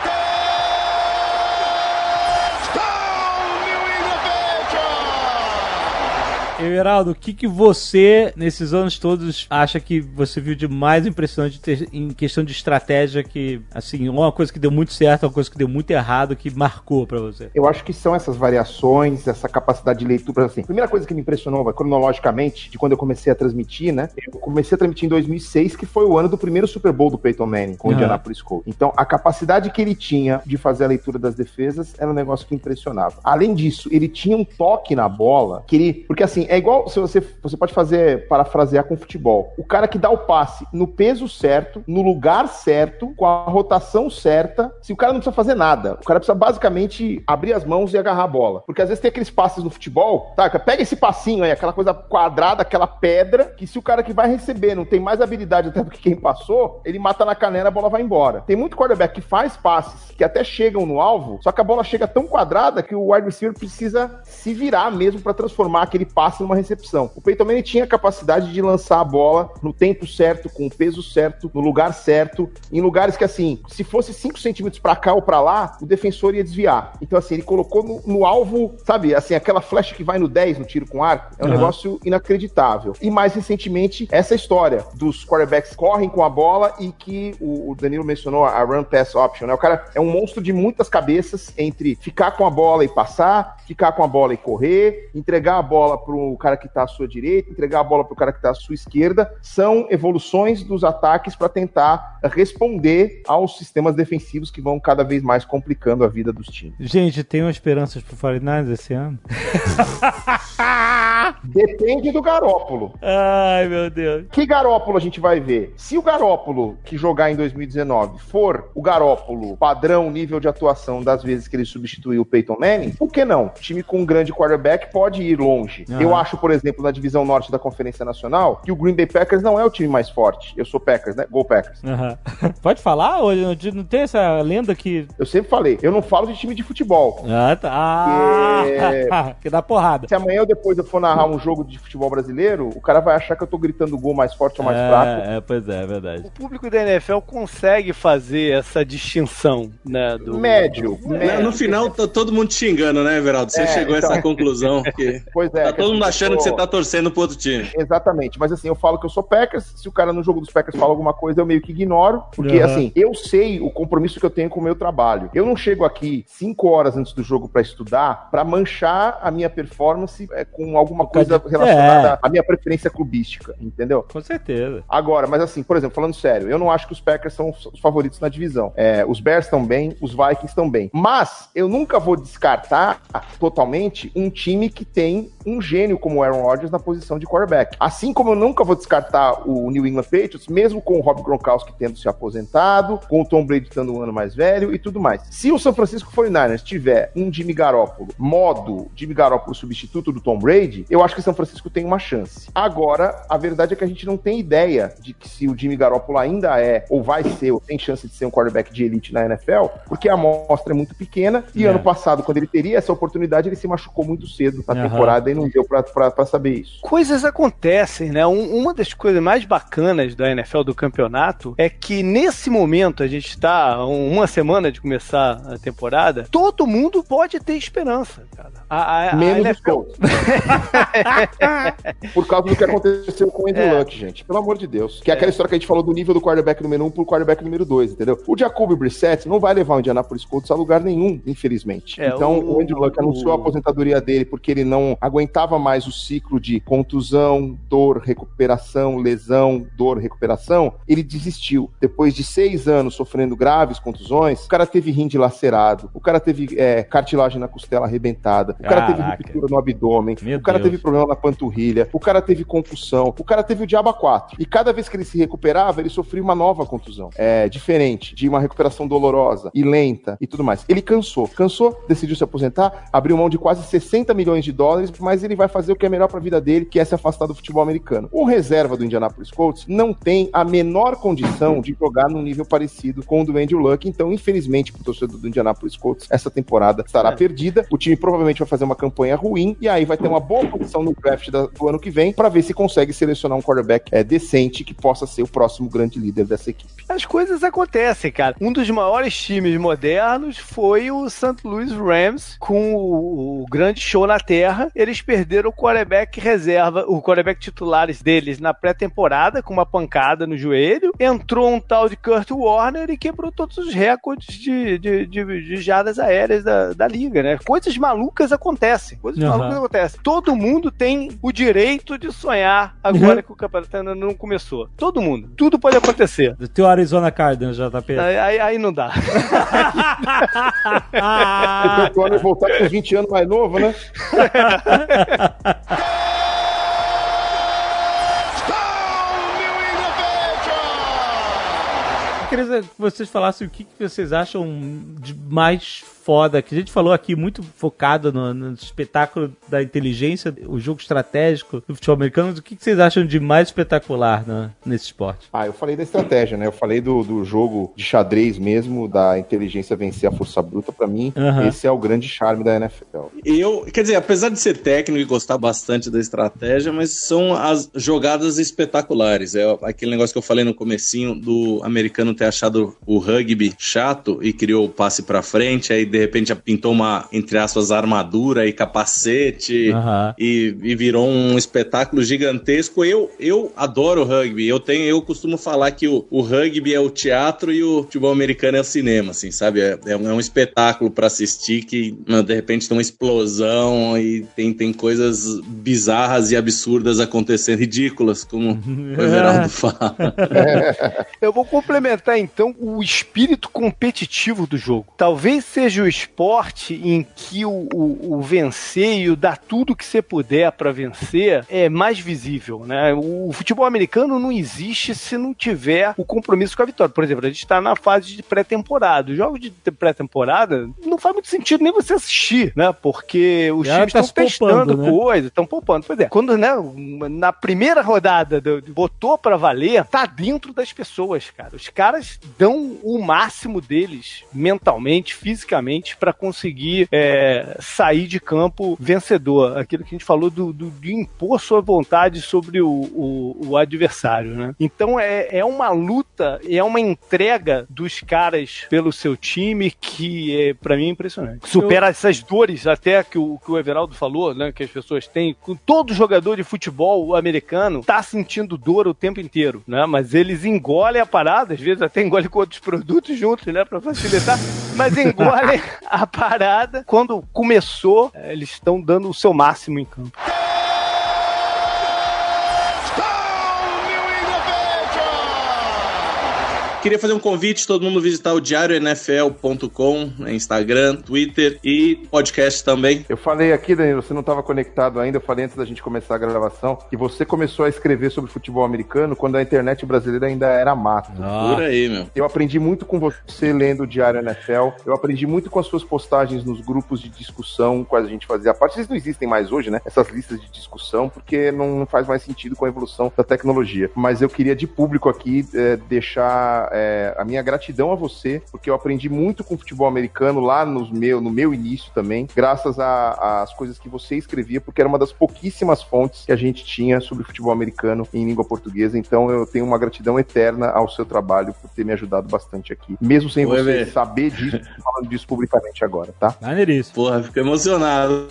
Everaldo, o que, que você, nesses anos todos, acha que você viu de mais impressionante em questão de estratégia que, assim, uma coisa que deu muito certo, uma coisa que deu muito errado, que marcou pra você? Eu acho que são essas variações, essa capacidade de leitura, assim. Primeira coisa que me impressionou, cronologicamente, de quando eu comecei a transmitir, né? Eu comecei a transmitir em 2006, que foi o ano do primeiro Super Bowl do Peyton Manning, com o Aham. Indianapolis Colts. Então, a capacidade que ele tinha de fazer a leitura das defesas era um negócio que impressionava. Além disso, ele tinha um toque na bola, que ele... Porque, assim, é igual se você, você pode fazer, parafrasear com futebol. O cara que dá o passe no peso certo, no lugar certo, com a rotação certa, se o cara não precisa fazer nada. O cara precisa basicamente abrir as mãos e agarrar a bola. Porque às vezes tem aqueles passes no futebol, tá? Pega esse passinho aí, aquela coisa quadrada, aquela pedra, que se o cara que vai receber não tem mais habilidade até do que quem passou, ele mata na canela, a bola vai embora. Tem muito quarterback que faz passes que até chegam no alvo, só que a bola chega tão quadrada que o wide receiver precisa se virar mesmo para transformar aquele passe numa recepção. O Peyton Manning tinha a capacidade de lançar a bola no tempo certo, com o peso certo, no lugar certo, em lugares que assim, se fosse 5 centímetros para cá ou para lá, o defensor ia desviar. Então assim, ele colocou no, no alvo, sabe, assim, aquela flecha que vai no 10 no tiro com arco, é um Uhum. negócio inacreditável. E mais recentemente, essa história dos quarterbacks correm com a bola e que o, o Danilo mencionou a run pass option, né? O cara é um monstro de muitas cabeças entre ficar com a bola e passar, ficar com a bola e correr, entregar a bola pro cara que tá à sua direita, entregar a bola pro cara que tá à sua esquerda. São evoluções dos ataques para tentar responder aos sistemas defensivos que vão cada vez mais complicando a vida dos times. Gente, tem uma esperanças pro 49 esse ano? Depende do Garópolo. Ai, meu Deus. Que Garópolo a gente vai ver? Se o Garópolo que jogar em 2019 for o Garópolo padrão nível de atuação das vezes que ele substituiu o Peyton Manning, por que não? time com um grande quarterback pode ir longe. Aham. Eu acho, por exemplo, na divisão norte da Conferência Nacional, que o Green Bay Packers não é o time mais forte. Eu sou Packers, né? Go Packers. Aham. Pode falar? Ou não tem essa lenda que. Eu sempre falei, eu não falo de time de futebol. Ah, tá. Ah, É. que dá porrada. Se amanhã ou depois eu for narrar um jogo de futebol brasileiro, o cara vai achar que eu tô gritando gol mais forte ou mais fraco. É, é, pois é, é verdade. O público da NFL consegue fazer essa distinção, né? Do... Médio. No, médio. no final, tá todo mundo te xingando, né, Everaldo? Você É, chegou a então. essa conclusão. Que Pois é. tá todo mundo achando que você tá torcendo pro outro time. Exatamente, mas assim, eu falo que eu sou Packers, se o cara no jogo dos Packers fala alguma coisa, eu meio que ignoro, porque Aham. assim, eu sei o compromisso que eu tenho com o meu trabalho. Eu não chego aqui cinco horas antes do jogo pra estudar, pra manchar a minha performance é, com alguma coisa relacionada É. à minha preferência clubística, entendeu? Com certeza. Agora, mas assim, por exemplo, falando sério, eu não acho que os Packers são os os favoritos na divisão. É, os Bears estão bem, os Vikings estão bem. Mas eu nunca vou descartar totalmente um time que tem um gênio como o Aaron Rodgers na posição de quarterback. Assim como eu nunca vou descartar o New England Patriots, mesmo com o Rob Gronkowski tendo se aposentado, com o Tom Brady estando um ano mais velho e tudo mais. Se o San Francisco 49ers tiver um Jimmy Garoppolo, modo Jimmy Garoppolo substituto do Tom Brady, eu acho que o São Francisco tem uma chance. Agora, a verdade é que a gente não tem ideia de que se o Jimmy Garoppolo ainda é, ou vai ser, ou tem chance de ser um quarterback de elite na NFL, porque a amostra é muito pequena, e É. ano passado, quando ele teria essa oportunidade, ele se machucou muito cedo na Aham. temporada e não deu pra, pra saber isso. Coisas acontecem, né? Um- uma das coisas mais bacanas da NFL do campeonato é que nesse momento a gente está a uma semana de começar a temporada, todo mundo pode ter esperança, cara. A, a- a Menos os NFL. Por causa do que aconteceu com o Andrew É. Luck, gente. Pelo amor de Deus. Que é aquela história que a gente falou do nível do quarterback número 1 um pro quarterback número 2, entendeu? O Jacoby Brissett não vai levar o Indianapolis Colts a lugar nenhum, infelizmente. É, então, o- o, Andrew Luck anunciou a aposentadoria dele porque ele não aguentava mais o ciclo de contusão, dor, recuperação, lesão, dor, recuperação. Ele desistiu. Depois de seis anos sofrendo graves contusões, o cara teve rim dilacerado, o cara teve é, cartilagem na costela arrebentada, o cara teve Caraca. ruptura no abdômen, Meu o cara Deus. teve problema na panturrilha, o cara teve concussão, o cara teve o diabo 4. E cada vez que ele se recuperava, ele sofria uma nova contusão. É diferente, de uma recuperação dolorosa e lenta e tudo mais. Ele cansou, cansou, decidiu se aposentar, abriu mão de quase 60 milhões de dólares, mas ele vai fazer o que é melhor pra vida dele, que é se afastar do futebol americano. O reserva do Indianapolis Colts não tem a menor condição de jogar num nível parecido com o do Andrew Luck, então, infelizmente, pro torcedor do Indianapolis Colts, essa temporada estará É. perdida. O time provavelmente vai fazer uma campanha ruim e aí vai ter uma boa posição no draft da- do ano que vem pra ver se consegue selecionar um quarterback é, decente que possa ser o próximo grande líder dessa equipe. As coisas acontecem, cara. Um dos maiores times modernos foi o St. Louis Rams com o, o grande show na terra. Eles perderam o quarterback reserva, o quarterback titulares deles na pré-temporada com uma pancada no joelho. Entrou um tal de Kurt Warner e quebrou todos os recordes de, de, de, de jardas aéreas da, da liga, né? Coisas malucas acontecem. Coisas Aham. malucas acontecem. Todo mundo tem o direito de sonhar agora que o campeonato ainda não começou. Todo mundo. Tudo pode acontecer. Do teu Arizona Cardinals, JP. Aí, aí, aí não dá. O Kurt Warner voltar com 20 anos mais novo, né? Queria que vocês falassem o que vocês acham de mais foda, que a gente falou aqui muito focado no, no espetáculo da inteligência, o jogo estratégico do futebol americano. O que, que vocês acham de mais espetacular né, nesse esporte? Ah, eu falei da estratégia, né? Eu falei do, do jogo de xadrez mesmo, da inteligência vencer a força bruta. Pra mim, Aham. esse é o grande charme da NFL. Eu, quer dizer, apesar de ser técnico e gostar bastante da estratégia, mas são as jogadas espetaculares. É aquele negócio que eu falei no comecinho do americano ter achado o rugby chato e criou o passe pra frente, aí de repente já pintou uma, entre aspas, armadura e capacete Aham. e, e virou um espetáculo gigantesco. Eu, eu adoro rugby. Eu tenho, eu costumo falar que o, o rugby é o teatro e o futebol americano é o cinema, assim, sabe? É, é um, é um espetáculo pra assistir que mano, de repente tem uma explosão e tem, tem coisas bizarras e absurdas acontecendo, ridículas, como o Everaldo fala. Eu vou complementar então o espírito competitivo do jogo. Talvez seja o esporte em que o, o- o vencer e o dar tudo que você puder pra vencer é mais visível, né? O futebol americano não existe se não tiver o compromisso com a vitória. Por exemplo, a gente está na fase de pré-temporada. Os jogos de pré-temporada não faz muito sentido nem você assistir, né? Porque os Já times tá estão poupando, testando né? coisa, estão poupando. Pois é, quando né, na primeira rodada do- botou pra valer, tá dentro das pessoas, cara. Os caras dão o máximo deles mentalmente, fisicamente, pra conseguir é, sair de campo vencedor. Aquilo que a gente falou do, do- de impor sua vontade sobre o, o- o adversário, né? Então é, é uma luta, é uma entrega dos caras pelo seu time que é, para mim é impressionante. Supera essas dores até que o, que o Everaldo falou, né? Que as pessoas têm. Todo jogador de futebol americano tá sentindo dor o tempo inteiro, né? Mas eles engolem a parada, às vezes até engolem com outros produtos juntos, né? Pra facilitar. Mas engolem a parada. Quando começou, eh, eles estão dando o seu máximo em campo. Queria fazer um convite, todo mundo visitar o diarionfl.com, né, Instagram, Twitter e podcast também. Eu falei aqui, Danilo, você não estava conectado ainda, eu falei antes da gente começar a gravação, que você começou a escrever sobre futebol americano quando a internet brasileira ainda era mato. Por aí, meu. Eu aprendi muito com você lendo o Diário NFL. Eu aprendi muito com as suas postagens nos grupos de discussão, quais a gente fazia parte. Eles não existem mais hoje, né? Essas listas de discussão, porque não, faz mais sentido com a evolução da tecnologia. Mas eu queria de público aqui eh, deixar eh, a minha gratidão a você, porque eu aprendi muito com futebol americano lá nos meu, no meu início também, graças às coisas que você escrevia, porque era uma das pouquíssimas fontes que a gente tinha sobre futebol americano em língua portuguesa. Então eu tenho uma gratidão eterna ao seu trabalho por ter me ajudado bastante aqui. Mesmo sem Oi, você Bê. saber disso, falando disso publicamente agora, tá? Maneiríssimo. Porra, fico emocionado.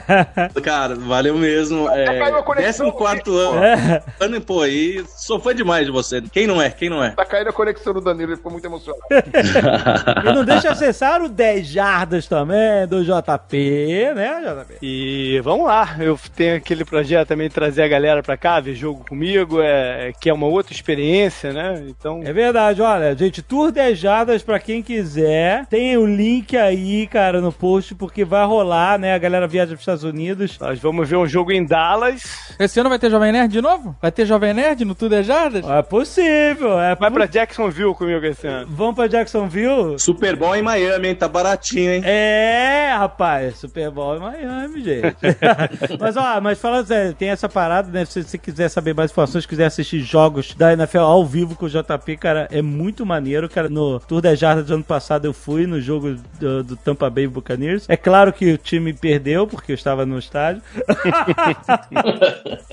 Cara, valeu mesmo. É, conexão, 14 pô. ano. ano. Pô, e sou fã demais de você. Quem não é? Quem não é? Tá caindo a conexão do Danilo, ele ficou muito emocionado. E não deixa de acessar o 10 Jardas também, do JP, né, JP? E vamos lá, eu tenho aquele projeto também de trazer a galera pra cá, ver jogo comigo, é, que é uma outra experiência, né? Então, É verdade, olha, gente, Tour 10 Jardas pra quem quiser. Tem o link aí, cara, no post, porque vai rolar, né? A galera viaja pros Estados Unidos. nós vamos ver um jogo em Dallas. Esse ano vai ter Jovem Nerd de novo? Vai ter Jovem Nerd no Tudo é Jardas? É possível, é Vai pra Jacksonville comigo esse ano. Vamos pra Jacksonville? Super bom em Miami, hein? Tá baratinho, hein? É, rapaz, Super Bowl em Miami, gente. mas ó, mas falando sério, tem essa parada, né? Se você quiser saber mais informações, quiser assistir jogos da NFL ao vivo com o JP, cara, é muito maneiro, cara. No Tour da Jarda do ano passado eu fui no jogo do, do Tampa Bay Buccaneers. É claro que o time perdeu, porque eu estava no estádio.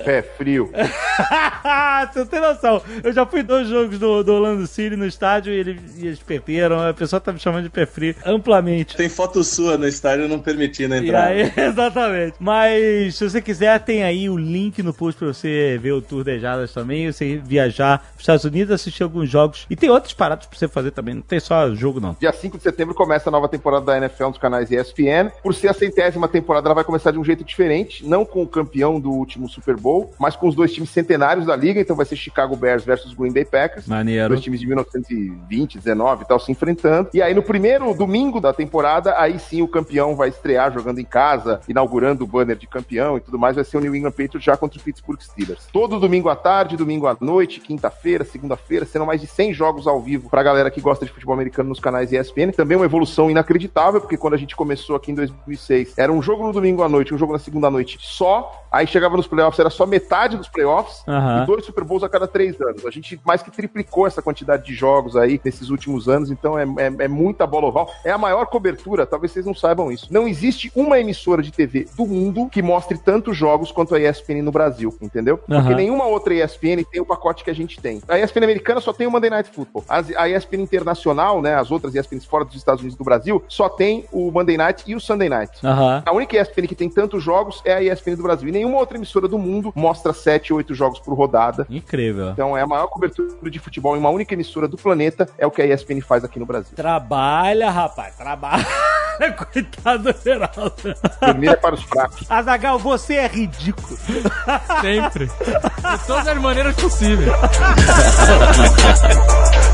Pé frio. Você não tem noção. Eu já fui dois jogos do, do Orlando City no estádio e, ele- e eles perderam. A pessoa tá me chamando de pé frio amplamente. Tem foto sua no estádio não permitindo entrar. aí, exatamente. Mas se você quiser, tem aí o link no post pra você ver o Tour de Jadas também. Você viajar pros Estados Unidos, assistir alguns jogos. E tem outras paradas pra você fazer também. Não tem só jogo, não. Dia 5 de setembro começa a nova temporada da NFL nos canais ESPN. Por ser a centésima temporada, ela vai começar de um jeito diferente, não com o campeão do último Super Bowl, mas com os dois times centenários da liga. Então vai ser Chicago Bears versus Green Bay Packers. Maneiro. Dois times de 1920, 19 e tal, se enfrentando. E aí no primeiro domingo da temporada, aí sim o campeão vai estrear jogando em casa, inaugurando o banner de campeão e tudo mais, vai ser o New England Patriots já contra o Pittsburgh Steelers. Todo domingo à tarde, domingo à noite, quinta-feira, segunda-feira, serão mais de 100 jogos ao vivo pra galera que gosta de futebol americano nos canais ESPN. Também uma evolução inacreditável, porque quando a gente começou aqui em 2006, era um jogo no domingo à noite, um jogo na segunda noite só, aí chegava nos playoffs, era só metade dos playoffs, Aham. e dois Super Bowls a cada três anos. A gente mais que triplicou essa quantidade de jogos aí nesses últimos anos, então é, é- é muita bola oval. É a maior cobertura, talvez vocês não saibam isso. Não existe uma emissora de TV do mundo que mostre tantos jogos quanto a ESPN no Brasil, entendeu? Porque Aham. nenhuma outra ESPN tem o pacote que a gente tem. A ESPN americana só tem o Monday Night Football. As- a ESPN internacional, né, as outras ESPNs fora dos Estados Unidos e do Brasil, só tem o Monday Night e o Sunday Night. Aham. A única ESPN que tem tantos jogos é a ESPN do Brasil. E nenhuma outra emissora do mundo mostra 7, 8 jogos por rodada. Incrível. Então é a maior cobertura de futebol em uma única emissora do planeta, é o que a ESPN faz aqui no Brasil. Trabalha, rapaz, trabalha. Coitado do Geraldo. Dormir é para os fracos. Azagal, você é ridículo. Sempre. De todas as maneiras possíveis.